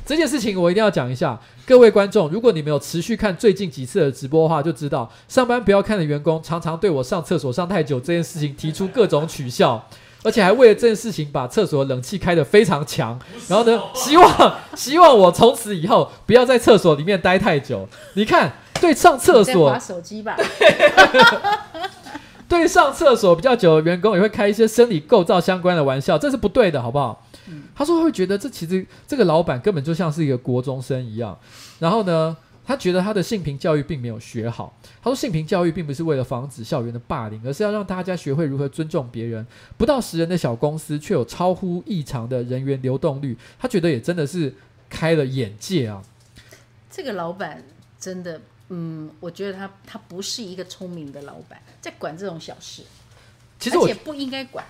这件事情我一定要讲一下，各位观众，如果你没有持续看最近几次的直播的话，就知道上班不要看的员工常常对我上厕所上太久这件事情提出各种取笑。而且还为了这件事情把厕所冷气开得非常强，然后呢，希望希望我从此以后不要在厕所里面待太久。你看，对上厕所，手机吧。对上厕所比较久的员工也会开一些生理构造相关的玩笑，这是不对的，好不好？嗯、他说会觉得这其实这个老板根本就像是一个国中生一样，然后呢，他觉得他的性平教育并没有学好。他说性平教育并不是为了防止校园的霸凌，而是要让大家学会如何尊重别人。不到十人的小公司却有超乎异常的人员流动率，他觉得也真的是开了眼界啊。这个老板真的，嗯，我觉得他他不是一个聪明的老板，在管这种小事，其实我而且不应该管。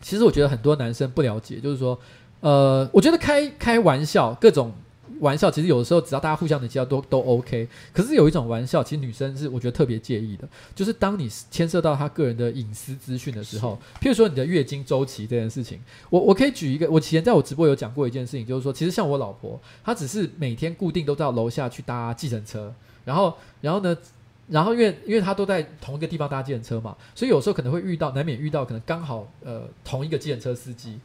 其实我觉得很多男生不了解，就是说，呃，我觉得开开玩笑，各种玩笑，其实有的时候只要大家互相的交都都 OK。可是有一种玩笑，其实女生是我觉得特别介意的，就是当你牵涉到她个人的隐私资讯的时候，譬如说你的月经周期这件事情，我我可以举一个，我以前在我直播有讲过一件事情，就是说，其实像我老婆，她只是每天固定都到楼下去搭计程车，然后然后呢。然后因为因为他都在同一个地方搭计程车嘛，所以有时候可能会遇到，难免遇到可能刚好呃同一个计程车司机，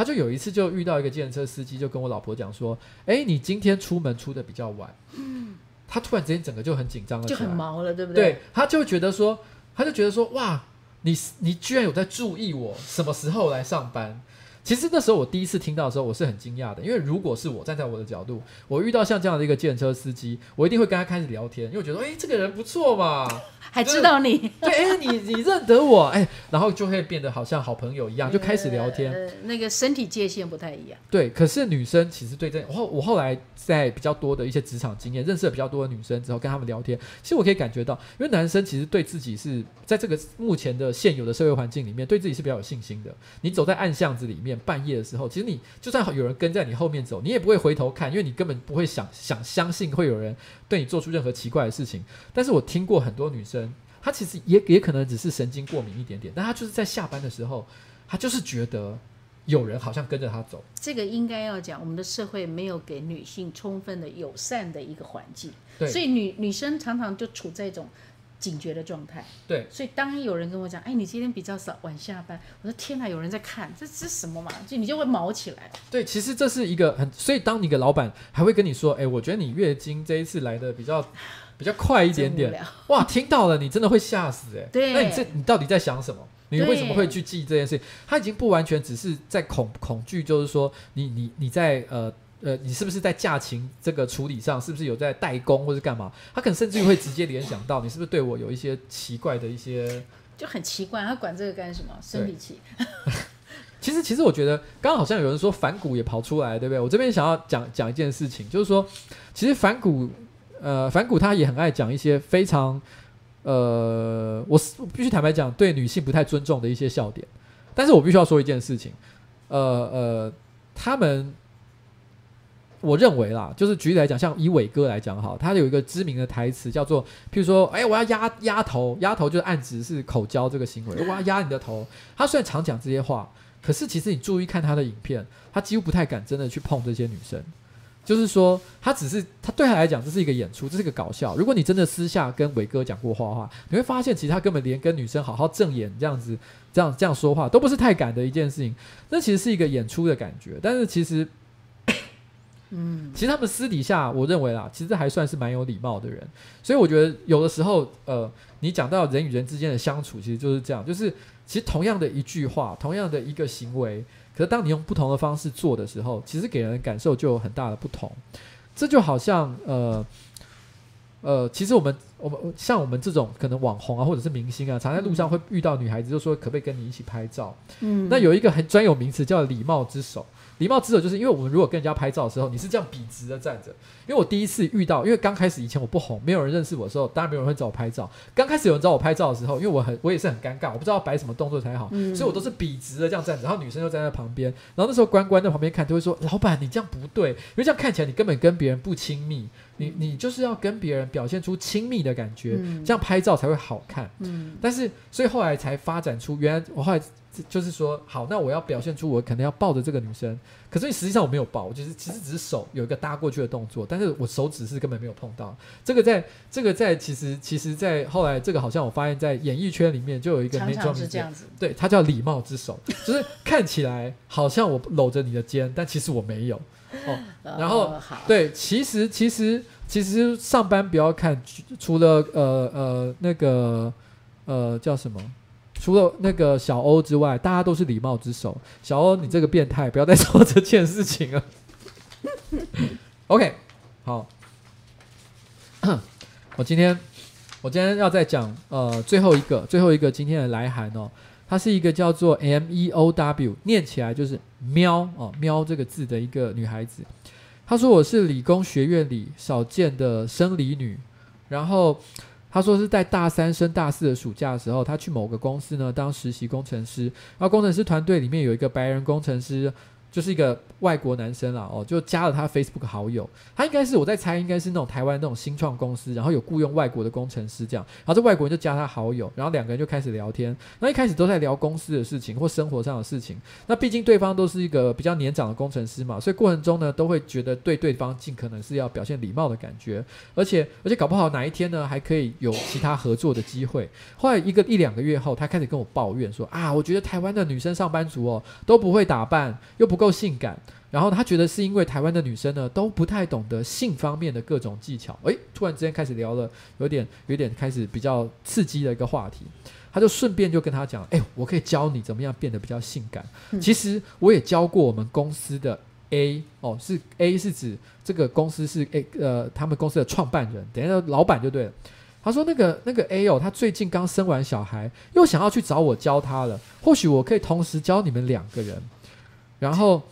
他就有一次就遇到一个计程车司机，就跟我老婆讲说，哎，你今天出门出的比较晚，嗯，他突然之间整个就很紧张了，就很毛了，对不对？对，他就觉得说，他就觉得说，哇，你你居然有在注意我什么时候来上班。其实那时候我第一次听到的时候，我是很惊讶的，因为如果是我站在我的角度，我遇到像这样的一个计程车司机，我一定会跟他开始聊天，因为我觉得，哎，这个人不错嘛，还知道你，对，哎，你你认得我，哎，然后就会变得好像好朋友一样，就开始聊天，呃，那个身体界限不太一样。对，可是女生其实对这，我后我后来在比较多的一些职场经验，认识了比较多的女生之后，跟他们聊天，其实我可以感觉到，因为男生其实对自己是在这个目前的现有的社会环境里面，对自己是比较有信心的。你走在暗巷子里面，半夜的时候。其实你就算有人跟在你后面走，你也不会回头看，因为你根本不会想想相信会有人对你做出任何奇怪的事情。但是我听过很多女生，她其实也也可能只是神经过敏一点点，但她就是在下班的时候，她就是觉得有人好像跟着她走。这个应该要讲，我们的社会没有给女性充分的友善的一个环境，对，所以女女生常常就处在一种。警觉的状态，对，所以当有人跟我讲，哎，你今天比较早晚下班，我说天哪，有人在看，这是什么嘛？就你就会毛起来。对，其实这是一个很，所以当你的老板还会跟你说，哎，我觉得你月经这一次来的比较比较快一点点，哇，听到了你真的会吓死哎。对，那你这你到底在想什么？你为什么会去记这件事？他已经不完全只是在恐恐惧，就是说你你你在呃。呃，你是不是在价钱这个处理上，是不是有在代工或是干嘛？他可能甚至于会直接联想到，你是不是对我有一些奇怪的一些，就很奇怪，他管这个干什么？生理期。其实，其实我觉得，刚刚好像有人说反骨也跑出来，对不对？我这边想要讲讲一件事情，就是说，其实反骨，呃，反骨他也很爱讲一些非常，呃，我我必须坦白讲，对女性不太尊重的一些笑点。但是我必须要说一件事情，呃呃，他们。我认为啦，就是举例来讲，像以伟哥来讲哈，他有一个知名的台词叫做，譬如说，哎，我要压压头，压头就是暗指是口交这个行为，我要压你的头。他虽然常讲这些话，可是其实你注意看他的影片，他几乎不太敢真的去碰这些女生。就是说，他只是他对他来讲这是一个演出，这是一个搞笑。如果你真的私下跟伟哥讲过话的话，你会发现其实他根本连跟女生好好正眼这样子，这样这样说话都不是太敢的一件事情。那其实是一个演出的感觉，但是其实。嗯，其实他们私底下，我认为啦，其实还算是蛮有礼貌的人。所以我觉得有的时候，呃，你讲到人与人之间的相处，其实就是这样，就是其实同样的一句话，同样的一个行为，可是当你用不同的方式做的时候，其实给人感受就有很大的不同。这就好像，呃，呃，其实我们我们像我们这种可能网红啊，或者是明星啊，常在路上会遇到女孩子，就说可不可以跟你一起拍照？嗯，那有一个很专有名词叫礼貌之手。礼貌之手，就是因为我们如果跟人家拍照的时候，你是这样笔直的站着。因为我第一次遇到，因为刚开始以前我不红，没有人认识我的时候，当然没有人会找我拍照。刚开始有人找我拍照的时候，因为我很我也是很尴尬，我不知道摆什么动作才好，嗯、所以我都是笔直的这样站着。然后女生就站在旁边，然后那时候关关在旁边看，就会说：“老板，你这样不对，因为这样看起来你根本跟别人不亲密。你你就是要跟别人表现出亲密的感觉，嗯、这样拍照才会好看。”嗯，但是所以后来才发展出，原来我后来。就是说，好，那我要表现出我可能要抱着这个女生，可是实际上我没有抱，我就是其实只是手有一个搭过去的动作，但是我手指是根本没有碰到。这个在这个在其实其实，在后来这个好像我发现，在演艺圈里面就有一个那种是这样子，对，它叫礼貌之手，就是看起来好像我搂着你的肩，但其实我没有 哦。然后、哦、对，其实其实其实上班不要看，除了呃呃那个呃叫什么？除了那个小欧之外，大家都是礼貌之手。小欧，你这个变态，不要再说这件事情了。OK，好，我今天我今天要再讲呃最后一个最后一个今天的来函哦，它是一个叫做 M E O W，念起来就是喵哦喵这个字的一个女孩子。她说我是理工学院里少见的生理女，然后。他说是在大三升大四的暑假的时候，他去某个公司呢当实习工程师，然后工程师团队里面有一个白人工程师。就是一个外国男生啦，哦，就加了他 Facebook 好友。他应该是我在猜，应该是那种台湾那种新创公司，然后有雇佣外国的工程师这样。然后这外国人就加他好友，然后两个人就开始聊天。那一开始都在聊公司的事情或生活上的事情。那毕竟对方都是一个比较年长的工程师嘛，所以过程中呢都会觉得对对方尽可能是要表现礼貌的感觉，而且而且搞不好哪一天呢还可以有其他合作的机会。后来一个一两个月后，他开始跟我抱怨说啊，我觉得台湾的女生上班族哦都不会打扮，又不够性感，然后他觉得是因为台湾的女生呢都不太懂得性方面的各种技巧。诶，突然之间开始聊了，有点有点开始比较刺激的一个话题。他就顺便就跟他讲，诶，我可以教你怎么样变得比较性感。其实我也教过我们公司的 A 哦，是 A 是指这个公司是 A 呃，他们公司的创办人，等一下老板就对了。他说那个那个 A 哦，他最近刚生完小孩，又想要去找我教他了。或许我可以同时教你们两个人。然后，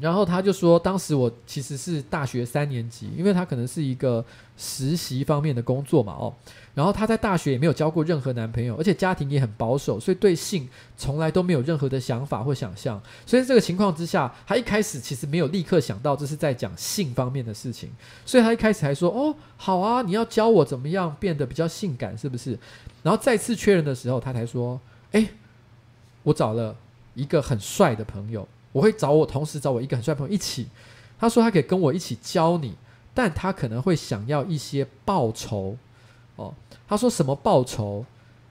然后他就说，当时我其实是大学三年级，因为他可能是一个实习方面的工作嘛，哦，然后他在大学也没有交过任何男朋友，而且家庭也很保守，所以对性从来都没有任何的想法或想象。所以这个情况之下，他一开始其实没有立刻想到这是在讲性方面的事情，所以他一开始还说：“哦，好啊，你要教我怎么样变得比较性感，是不是？”然后再次确认的时候，他才说：“哎，我找了。”一个很帅的朋友，我会找我同时找我一个很帅朋友一起。他说他可以跟我一起教你，但他可能会想要一些报酬哦。他说什么报酬？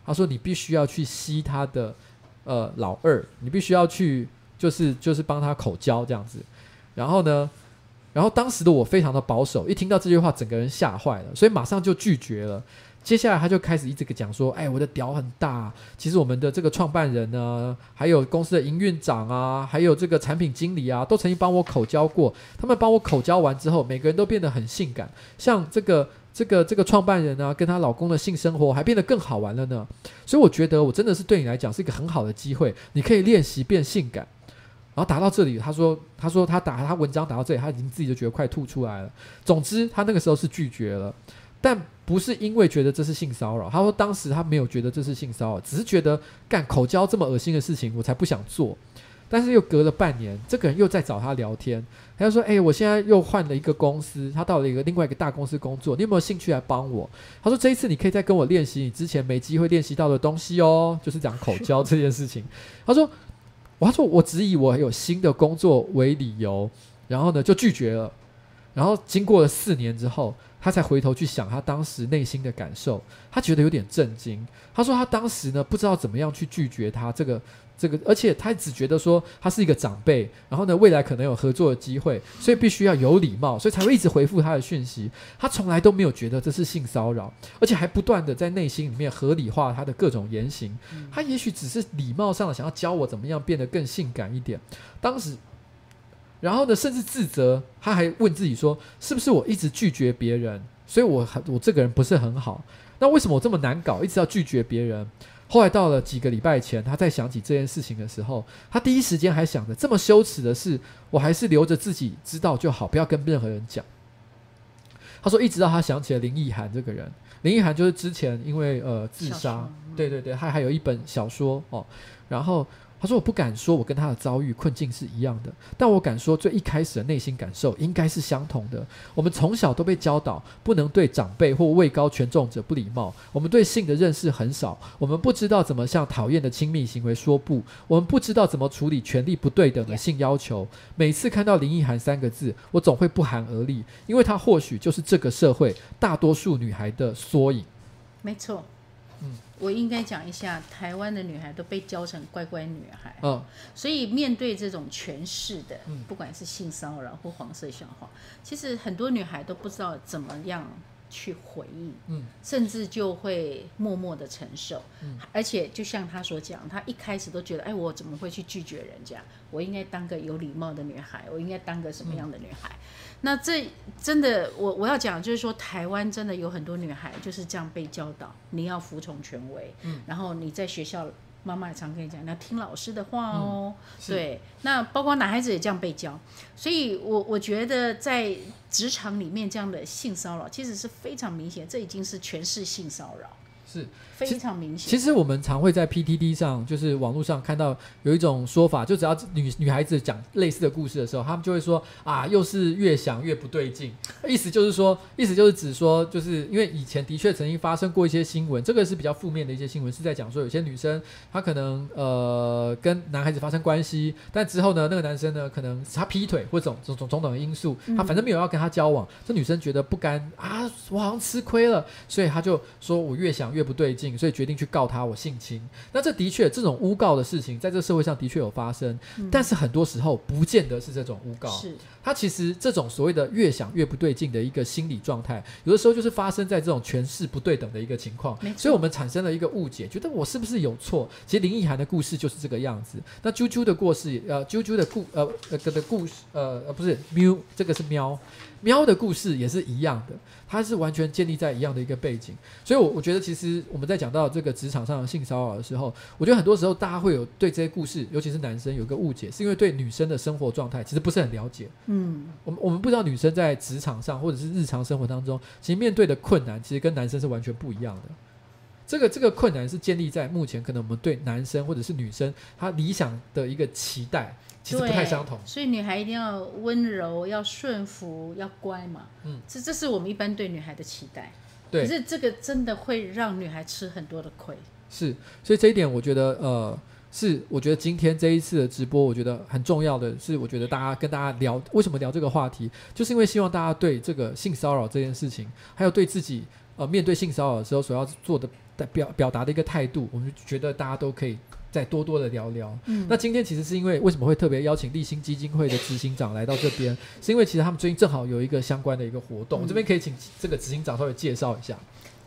他说你必须要去吸他的呃老二，你必须要去就是就是帮他口交这样子。然后呢，然后当时的我非常的保守，一听到这句话，整个人吓坏了，所以马上就拒绝了。接下来他就开始一直讲说：“哎，我的屌很大。其实我们的这个创办人呢，还有公司的营运长啊，还有这个产品经理啊，都曾经帮我口交过。他们帮我口交完之后，每个人都变得很性感。像这个这个这个创办人呢，跟她老公的性生活还变得更好玩了呢。所以我觉得我真的是对你来讲是一个很好的机会，你可以练习变性感。然后打到这里，他说他说他打他文章打到这里，他已经自己就觉得快吐出来了。总之，他那个时候是拒绝了。”但不是因为觉得这是性骚扰，他说当时他没有觉得这是性骚扰，只是觉得干口交这么恶心的事情，我才不想做。但是又隔了半年，这个人又在找他聊天，他就说：“哎、我现在又换了一个公司，他到了一个另外一个大公司工作，你有没有兴趣来帮我？”他说：“这一次你可以再跟我练习你之前没机会练习到的东西哦，就是讲口交这件事情。”他说：“我他说我只以我有新的工作为理由，然后呢就拒绝了。然后经过了四年之后。”他才回头去想他当时内心的感受，他觉得有点震惊。他说他当时呢不知道怎么样去拒绝他这个这个，而且他只觉得说他是一个长辈，然后呢未来可能有合作的机会，所以必须要有礼貌，所以才会一直回复他的讯息。他从来都没有觉得这是性骚扰，而且还不断的在内心里面合理化他的各种言行。他也许只是礼貌上的想要教我怎么样变得更性感一点。当时。然后呢，甚至自责，他还问自己说：“是不是我一直拒绝别人，所以我很我这个人不是很好？那为什么我这么难搞，一直要拒绝别人？”后来到了几个礼拜前，他在想起这件事情的时候，他第一时间还想着：这么羞耻的事，我还是留着自己知道就好，不要跟任何人讲。他说，一直到他想起了林奕涵这个人，林奕涵就是之前因为呃自杀，对对对，他还有一本小说哦，然后。他说：“我不敢说，我跟他的遭遇困境是一样的，但我敢说，最一开始的内心感受应该是相同的。我们从小都被教导不能对长辈或位高权重者不礼貌。我们对性的认识很少，我们不知道怎么向讨厌的亲密行为说不，我们不知道怎么处理权力不对等的性要求。每次看到林奕含三个字，我总会不寒而栗，因为她或许就是这个社会大多数女孩的缩影。”没错。我应该讲一下，台湾的女孩都被教成乖乖女孩，哦，所以面对这种权势的，不管是性骚扰或黄色笑话，其实很多女孩都不知道怎么样。去回应，嗯，甚至就会默默的承受，嗯，而且就像她所讲，她一开始都觉得，哎，我怎么会去拒绝人家？我应该当个有礼貌的女孩，我应该当个什么样的女孩？嗯，那这真的，我我要讲就是说，台湾真的有很多女孩就是这样被教导，你要服从权威，嗯，然后你在学校。妈妈也常跟你讲，你要听老师的话哦。嗯、对，那包括男孩子也这样被教，所以我我觉得在职场里面这样的性骚扰其实是非常明显，这已经是全是性骚扰。是非常明显。其实我们常会在 PTT 上，就是网络上看到有一种说法，就只要女女孩子讲类似的故事的时候，他们就会说啊，又是越想越不对劲。意思就是说，意思就是指说，就是因为以前的确曾经发生过一些新闻，这个是比较负面的一些新闻，是在讲说有些女生她可能呃跟男孩子发生关系，但之后呢，那个男生呢可能他劈腿或种种种种的因素，他反正没有要跟他交往，这女生觉得不甘啊，我好像吃亏了，所以他就说我越想。越不对劲，所以决定去告他我性侵。那这的确这种诬告的事情，在这个社会上的确有发生，嗯、但是很多时候不见得是这种诬告。是，他其实这种所谓的越想越不对劲的一个心理状态，有的时候就是发生在这种权势不对等的一个情况。所以我们产生了一个误解，觉得我是不是有错？其实林奕涵的故事就是这个样子。那啾啾的过世，呃，啾啾的故，呃，呃的故事，呃，呃，不是喵，这个是喵。喵的故事也是一样的，它是完全建立在一样的一个背景，所以，我我觉得其实我们在讲到这个职场上的性骚扰的时候，我觉得很多时候大家会有对这些故事，尤其是男生有个误解，是因为对女生的生活状态其实不是很了解。嗯，我们我们不知道女生在职场上或者是日常生活当中，其实面对的困难其实跟男生是完全不一样的。这个这个困难是建立在目前可能我们对男生或者是女生他理想的一个期待。其实不太相同，所以女孩一定要温柔，要顺服，要乖嘛。嗯，这这是我们一般对女孩的期待。对，可是这个真的会让女孩吃很多的亏。是，所以这一点我觉得，呃，是我觉得今天这一次的直播，我觉得很重要的是，我觉得大家跟大家聊为什么聊这个话题，就是因为希望大家对这个性骚扰这件事情，还有对自己呃面对性骚扰的时候所要做的表表达的一个态度，我们觉得大家都可以。再多多的聊聊。嗯，那今天其实是因为为什么会特别邀请立新基金会的执行长来到这边，是因为其实他们最近正好有一个相关的一个活动，嗯、我这边可以请这个执行长稍微介绍一下。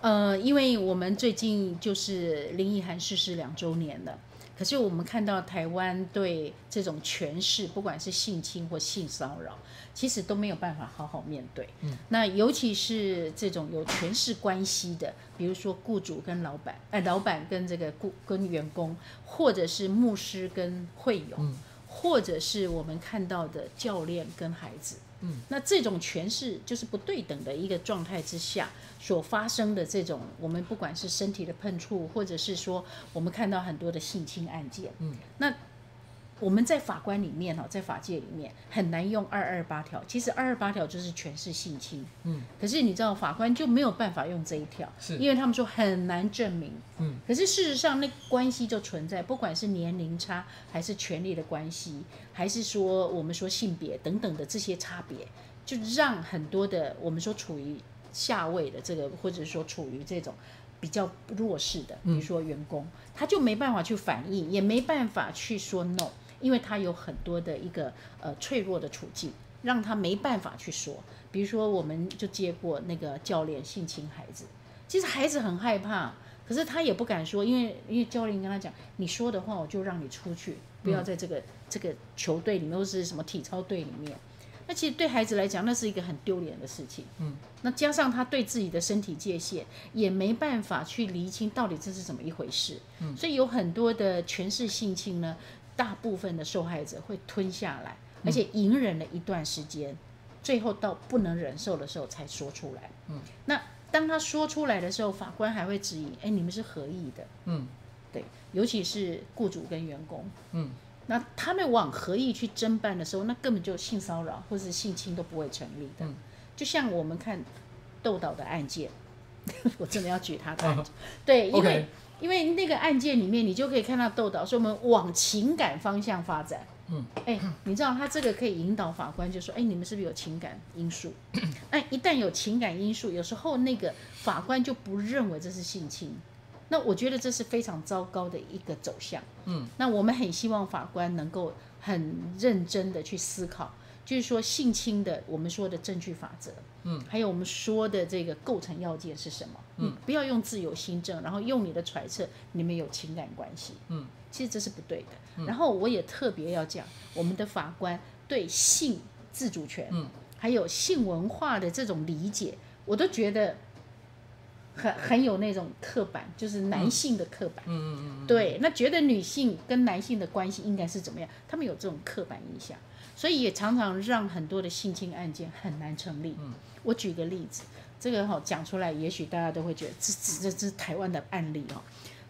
呃，因为我们最近就是林奕涵逝世两周年了。可是我们看到台湾对这种权势，不管是性侵或性骚扰，其实都没有办法好好面对。嗯，那尤其是这种有权势关系的，比如说雇主跟老板，哎，老板跟这个雇跟员工，或者是牧师跟会友，嗯，或者是我们看到的教练跟孩子。嗯，那这种权势就是不对等的一个状态之下所发生的这种，我们不管是身体的碰触，或者是说我们看到很多的性侵案件，嗯，那。我们在法官里面哈，在法界里面很难用二二八条。其实二二八条就是权势性侵，嗯，可是你知道法官就没有办法用这一条，是。因为他们说很难证明，嗯，可是事实上那关系就存在，不管是年龄差，还是权力的关系，还是说我们说性别等等的这些差别，就让很多的我们说处于下位的这个，或者说处于这种比较弱势的，比如说员工，嗯，他就没办法去反应，也没办法去说 no。因为他有很多的一个呃脆弱的处境，让他没办法去说。比如说，我们就接过那个教练性侵孩子，其实孩子很害怕，可是他也不敢说，因为因为教练跟他讲，你说的话我就让你出去，不要在这个、嗯、这个球队里面或是什么体操队里面。那其实对孩子来讲，那是一个很丢脸的事情。嗯，那加上他对自己的身体界限也没办法去厘清到底这是怎么一回事。嗯，所以有很多的权势性侵呢。大部分的受害者会吞下来，而且隐忍了一段时间，嗯，最后到不能忍受的时候才说出来。嗯，那当他说出来的时候，法官还会质疑：哎，你们是合意的？嗯，对。尤其是雇主跟员工，嗯，那他们往合意去侦办的时候，那根本就性骚扰或是性侵都不会成立的。嗯、就像我们看豆岛的案件，我真的要举他的案件，啊、对，因为.因为那个案件里面，你就可以看到豆岛说我们往情感方向发展。嗯，哎，你知道他这个可以引导法官，就说，哎，你们是不是有情感因素？哎，一旦有情感因素，有时候那个法官就不认为这是性侵。那我觉得这是非常糟糕的一个走向。嗯，那我们很希望法官能够很认真的去思考，就是说性侵的我们说的证据法则，嗯，还有我们说的这个构成要件是什么？嗯，不要用自由心证，然后用你的揣测，你们有情感关系。嗯，其实这是不对的。然后我也特别要讲，我们的法官对性自主权，嗯，还有性文化的这种理解，我都觉得很很有那种刻板，就是男性的刻板，嗯嗯嗯，对，那觉得女性跟男性的关系应该是怎么样？他们有这种刻板印象，所以也常常让很多的性侵案件很难成立。嗯，我举个例子，这个哈讲出来，也许大家都会觉得这这这台湾的案例哦，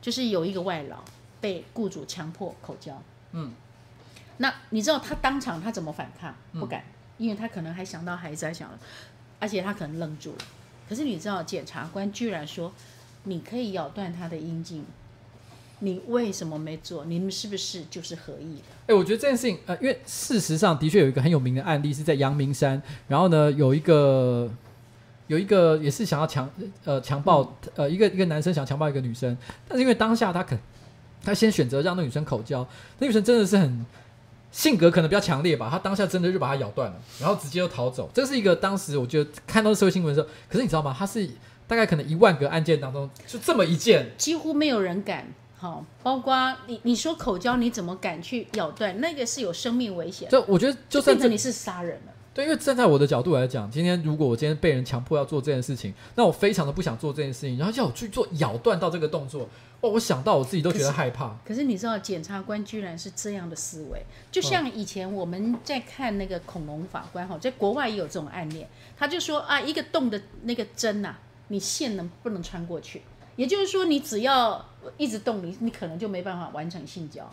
就是有一个外劳。被雇主强迫口交，嗯，那你知道他当场他怎么反抗？嗯、不敢，因为他可能还想到孩子，还想了，而且他可能愣住了。可是你知道，检察官居然说，你可以咬断他的阴茎，你为什么没做？你们是不是就是合意的？哎、欸，我觉得这件事情，呃，因为事实上的确有一个很有名的案例是在阳明山，然后呢，有一个有一个也是想要强呃强暴、嗯、呃一个一个男生想强暴一个女生，但是因为当下他可。他先选择让那女生口交，那女生真的是很性格可能比较强烈吧，她当下真的就把他咬断了，然后直接就逃走。这是一个当时我觉得看到社会新闻的时候，可是你知道吗？他是大概可能一万个案件当中就这么一件，几乎没有人敢。好，包括你你说口交，你怎么敢去咬断？那个是有生命危险。就我觉得就算就你是杀人了。对，因为站在我的角度来讲，今天如果我今天被人强迫要做这件事情，那我非常的不想做这件事情，然后叫我去做咬断到这个动作。哦，我想到我自己都觉得害怕。可是，你知道，检察官居然是这样的思维，就像以前我们在看那个恐龙法官哈，在国外也有这种案例，他就说啊，一个洞的那个针呐、啊，你线能不能穿过去？也就是说，你只要一直动，你你可能就没办法完成性交。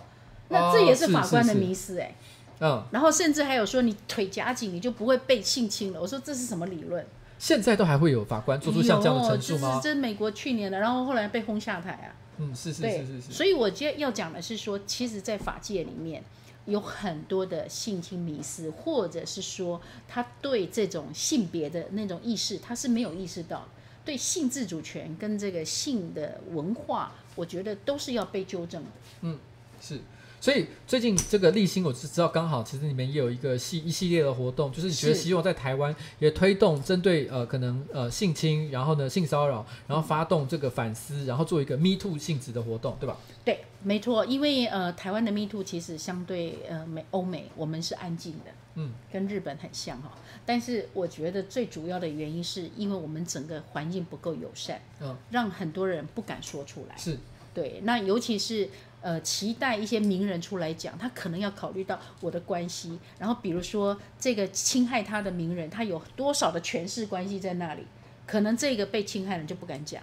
那这也是法官的迷思哎。嗯。然后甚至还有说，你腿夹紧，你就不会被性侵了。我说这是什么理论？现在都还会有法官做出像这样的陈述吗？这是美国去年的，然后后来被轰下台啊。嗯，是是是是是。所以我觉得要讲的是说，其实，在法界里面有很多的性侵迷思，或者是说他对这种性别的那种意识，他是没有意识到，对性自主权跟这个性的文化，我觉得都是要被纠正的。嗯，是。所以最近这个立新，我是知道刚好，其实你们也有一个系一系列的活动，就是你觉得希望在台湾也推动针对呃可能呃性侵，然后呢性骚扰，然后发动这个反思，然后做一个 Me Too 性质的活动，对吧？对，没错，因为呃台湾的 Me Too 其实相对呃美欧美，我们是安静的，嗯，跟日本很像哈。但是我觉得最主要的原因是因为我们整个环境不够友善，嗯，让很多人不敢说出来。是，对，那尤其是。呃，期待一些名人出来讲，他可能要考虑到我的关系，然后比如说这个侵害他的名人，他有多少的权势关系在那里，可能这个被侵害人就不敢讲。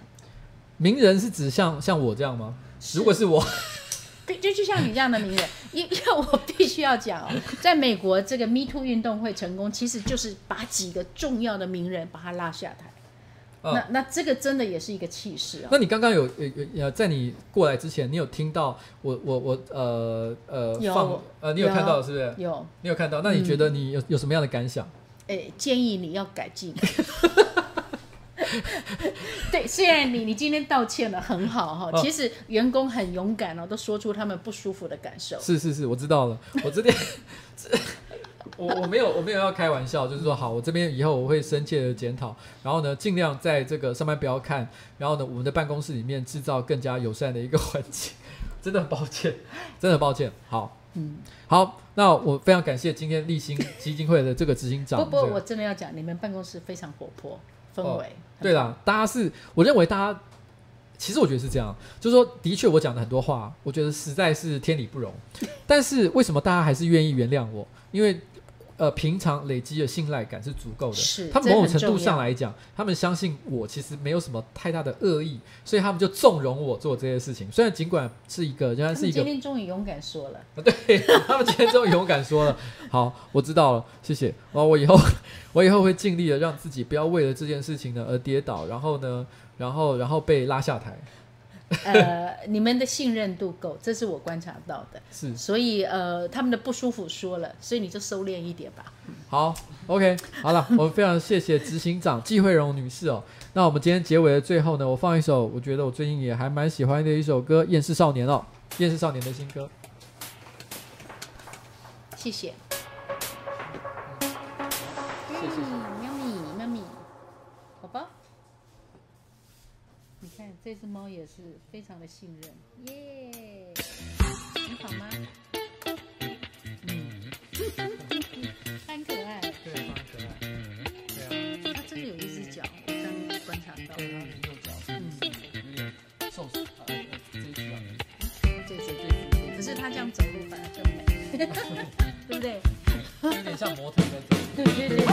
名人是指像像我这样吗？如果是我，对，就就像你这样的名人，因因为我必须要讲哦，在美国这个 Me Too 运动会成功，其实就是把几个重要的名人把他拉下台。那那这个真的也是一个气势啊！那你刚刚有有有在你过来之前，你有听到我我我呃呃放呃你有看到是不是？有，你有看到？那你觉得你有有什么样的感想？哎、嗯，建议你要改进。对，虽然你你今天道歉了很好哈，其实员工很勇敢哦，都说出他们不舒服的感受。是是是，我知道了，我这边。我我没有我没有要开玩笑，就是说好，我这边以后我会深切的检讨，然后呢，尽量在这个上班不要看，然后呢，我们的办公室里面制造更加友善的一个环境，真的很抱歉，真的很抱歉。好，嗯，好，那我非常感谢今天立新基金会的这个执行长。不不，我真的要讲，你们办公室非常活泼，氛围、哦。对啦，大家是，我认为大家，其实我觉得是这样，就是说，的确我讲的很多话，我觉得实在是天理不容，但是为什么大家还是愿意原谅我？因为。呃平常累积的信赖感是足够的。是他们某种程度上来讲，他们相信我其实没有什么太大的恶意，所以他们就纵容我做这些事情。虽然尽管是一个，仍然是一个，今天终于勇敢说了，对他们今天终于勇敢说了。好，我知道了，谢谢。哦我以后 我以后会尽力的让自己不要为了这件事情呢而跌倒，然后呢，然后然后被拉下台。呃，你们的信任度够，这是我观察到的。是所以呃，他们的不舒服说了，所以你就收敛一点吧。好，OK，好了，我们非常谢谢执行长季慧荣女士哦。那我们今天结尾的最后呢，我放一首我觉得我最近也还蛮喜欢的一首歌《厌世少年》哦，《厌世少年》的新歌。谢谢。谢这只猫也是非常的信任，耶、你好吗？嗯，它很可爱。对，很可爱。对啊，它真的有一只脚，我刚刚观察到。然后右脚，嗯，有点瘦死啊，呃这一只啊，对对对对，可是它这样走路反而更美，对不对？有点像模特在走。对对对对。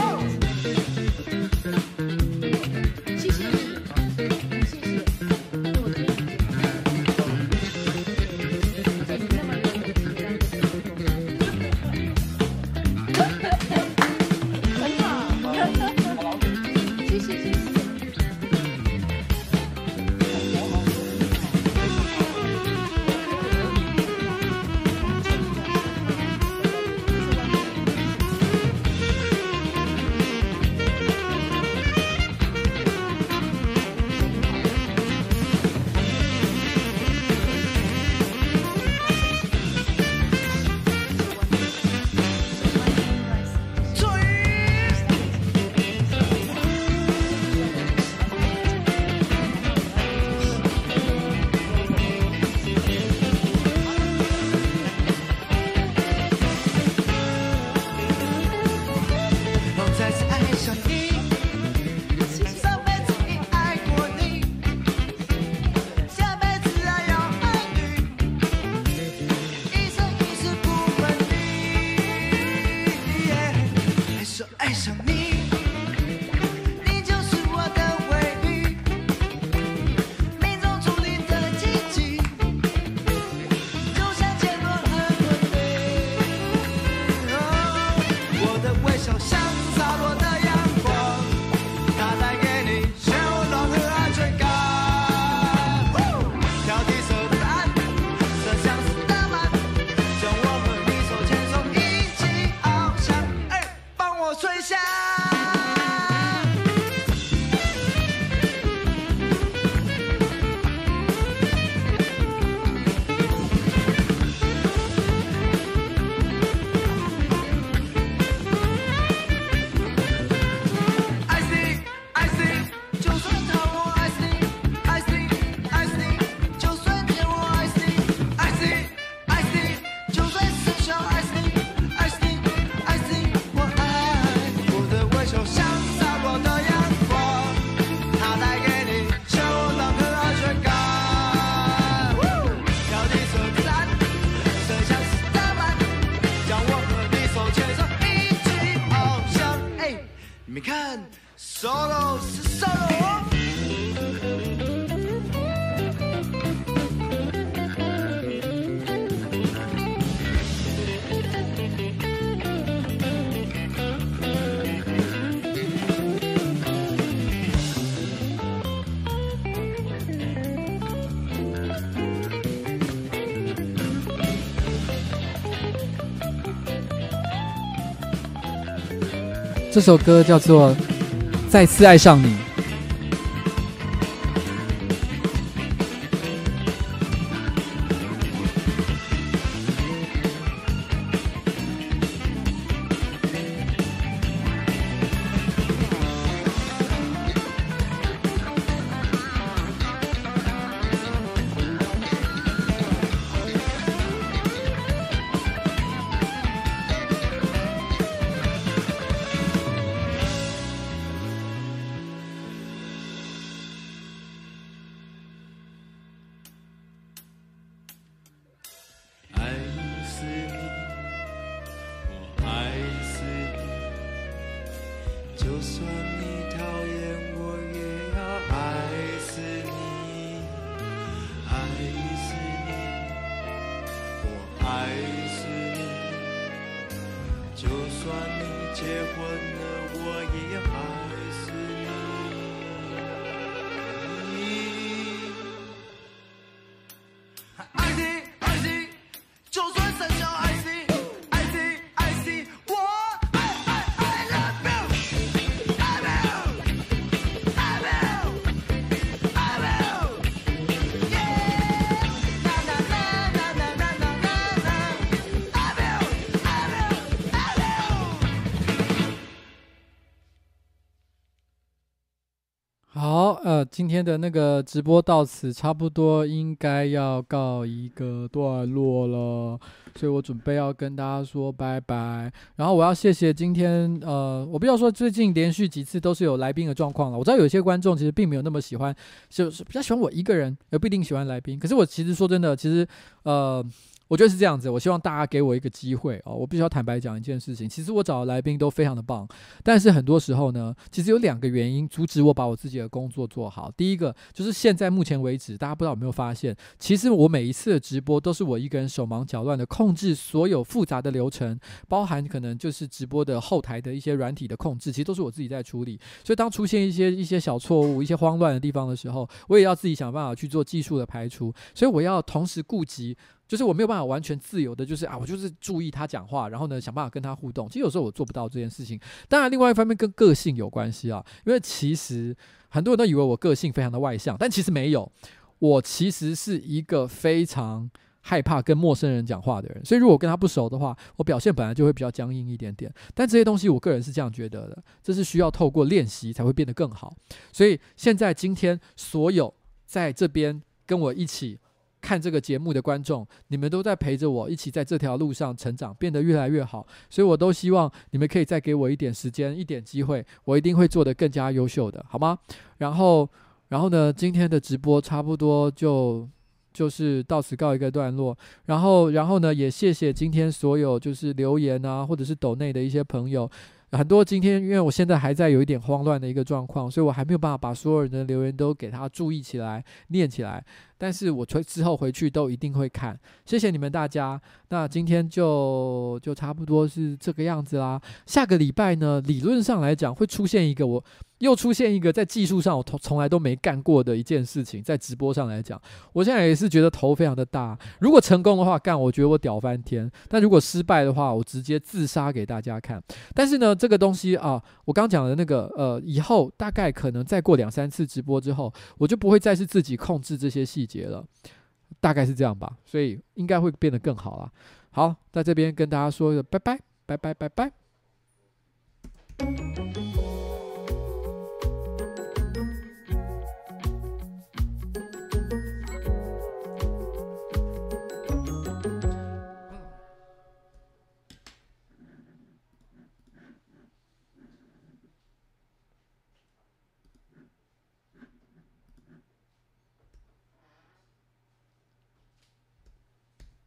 这首歌叫做《再次爱上你》。今天的那个直播到此差不多应该要告一个段落了，所以我准备要跟大家说拜拜。然后我要谢谢今天，呃，我不要说最近连续几次都是有来宾的状况了。我知道有些观众其实并没有那么喜欢，就是比较喜欢我一个人，而不一定喜欢来宾。可是我其实说真的，其实，呃。我觉得是这样子，我希望大家给我一个机会哦。我必须要坦白讲一件事情，其实我找的来宾都非常的棒，但是很多时候呢，其实有两个原因阻止我把我自己的工作做好。第一个就是现在目前为止，大家不知道有没有发现，其实我每一次的直播都是我一个人手忙脚乱的控制所有复杂的流程，包含可能就是直播的后台的一些软体的控制，其实都是我自己在处理。所以当出现一些一些小错误、一些慌乱的地方的时候，我也要自己想办法去做技术的排除。所以我要同时顾及。就是我没有办法完全自由的，就是啊，我就是注意他讲话，然后呢，想办法跟他互动。其实有时候我做不到这件事情。当然，另外一方面跟个性有关系啊，因为其实很多人都以为我个性非常的外向，但其实没有。我其实是一个非常害怕跟陌生人讲话的人，所以如果跟他不熟的话，我表现本来就会比较僵硬一点点。但这些东西，我个人是这样觉得的，这是需要透过练习才会变得更好。所以现在今天所有在这边跟我一起。看这个节目的观众，你们都在陪着我一起在这条路上成长，变得越来越好。所以我都希望你们可以再给我一点时间，一点机会，我一定会做得更加优秀的，好吗？然后，然后呢，今天的直播差不多就就是到此告一个段落。然后，然后呢，也谢谢今天所有就是留言啊，或者是抖内的一些朋友。很多今天，因为我现在还在有一点慌乱的一个状况，所以我还没有办法把所有人的留言都给他注意起来、念起来。但是我之后回去都一定会看。谢谢你们大家。那今天就就差不多是这个样子啦。下个礼拜呢，理论上来讲会出现一个我又出现一个在技术上我从从来都没干过的一件事情，在直播上来讲，我现在也是觉得头非常的大。如果成功的话，干我觉得我屌翻天；但如果失败的话，我直接自杀给大家看。但是呢，这个东西啊，我刚讲的那个呃，以后大概可能再过两三次直播之后，我就不会再是自己控制这些细节结了，大概是这样吧。所以应该会变得更好了。好，在这边跟大家说一个拜拜，拜拜，拜拜。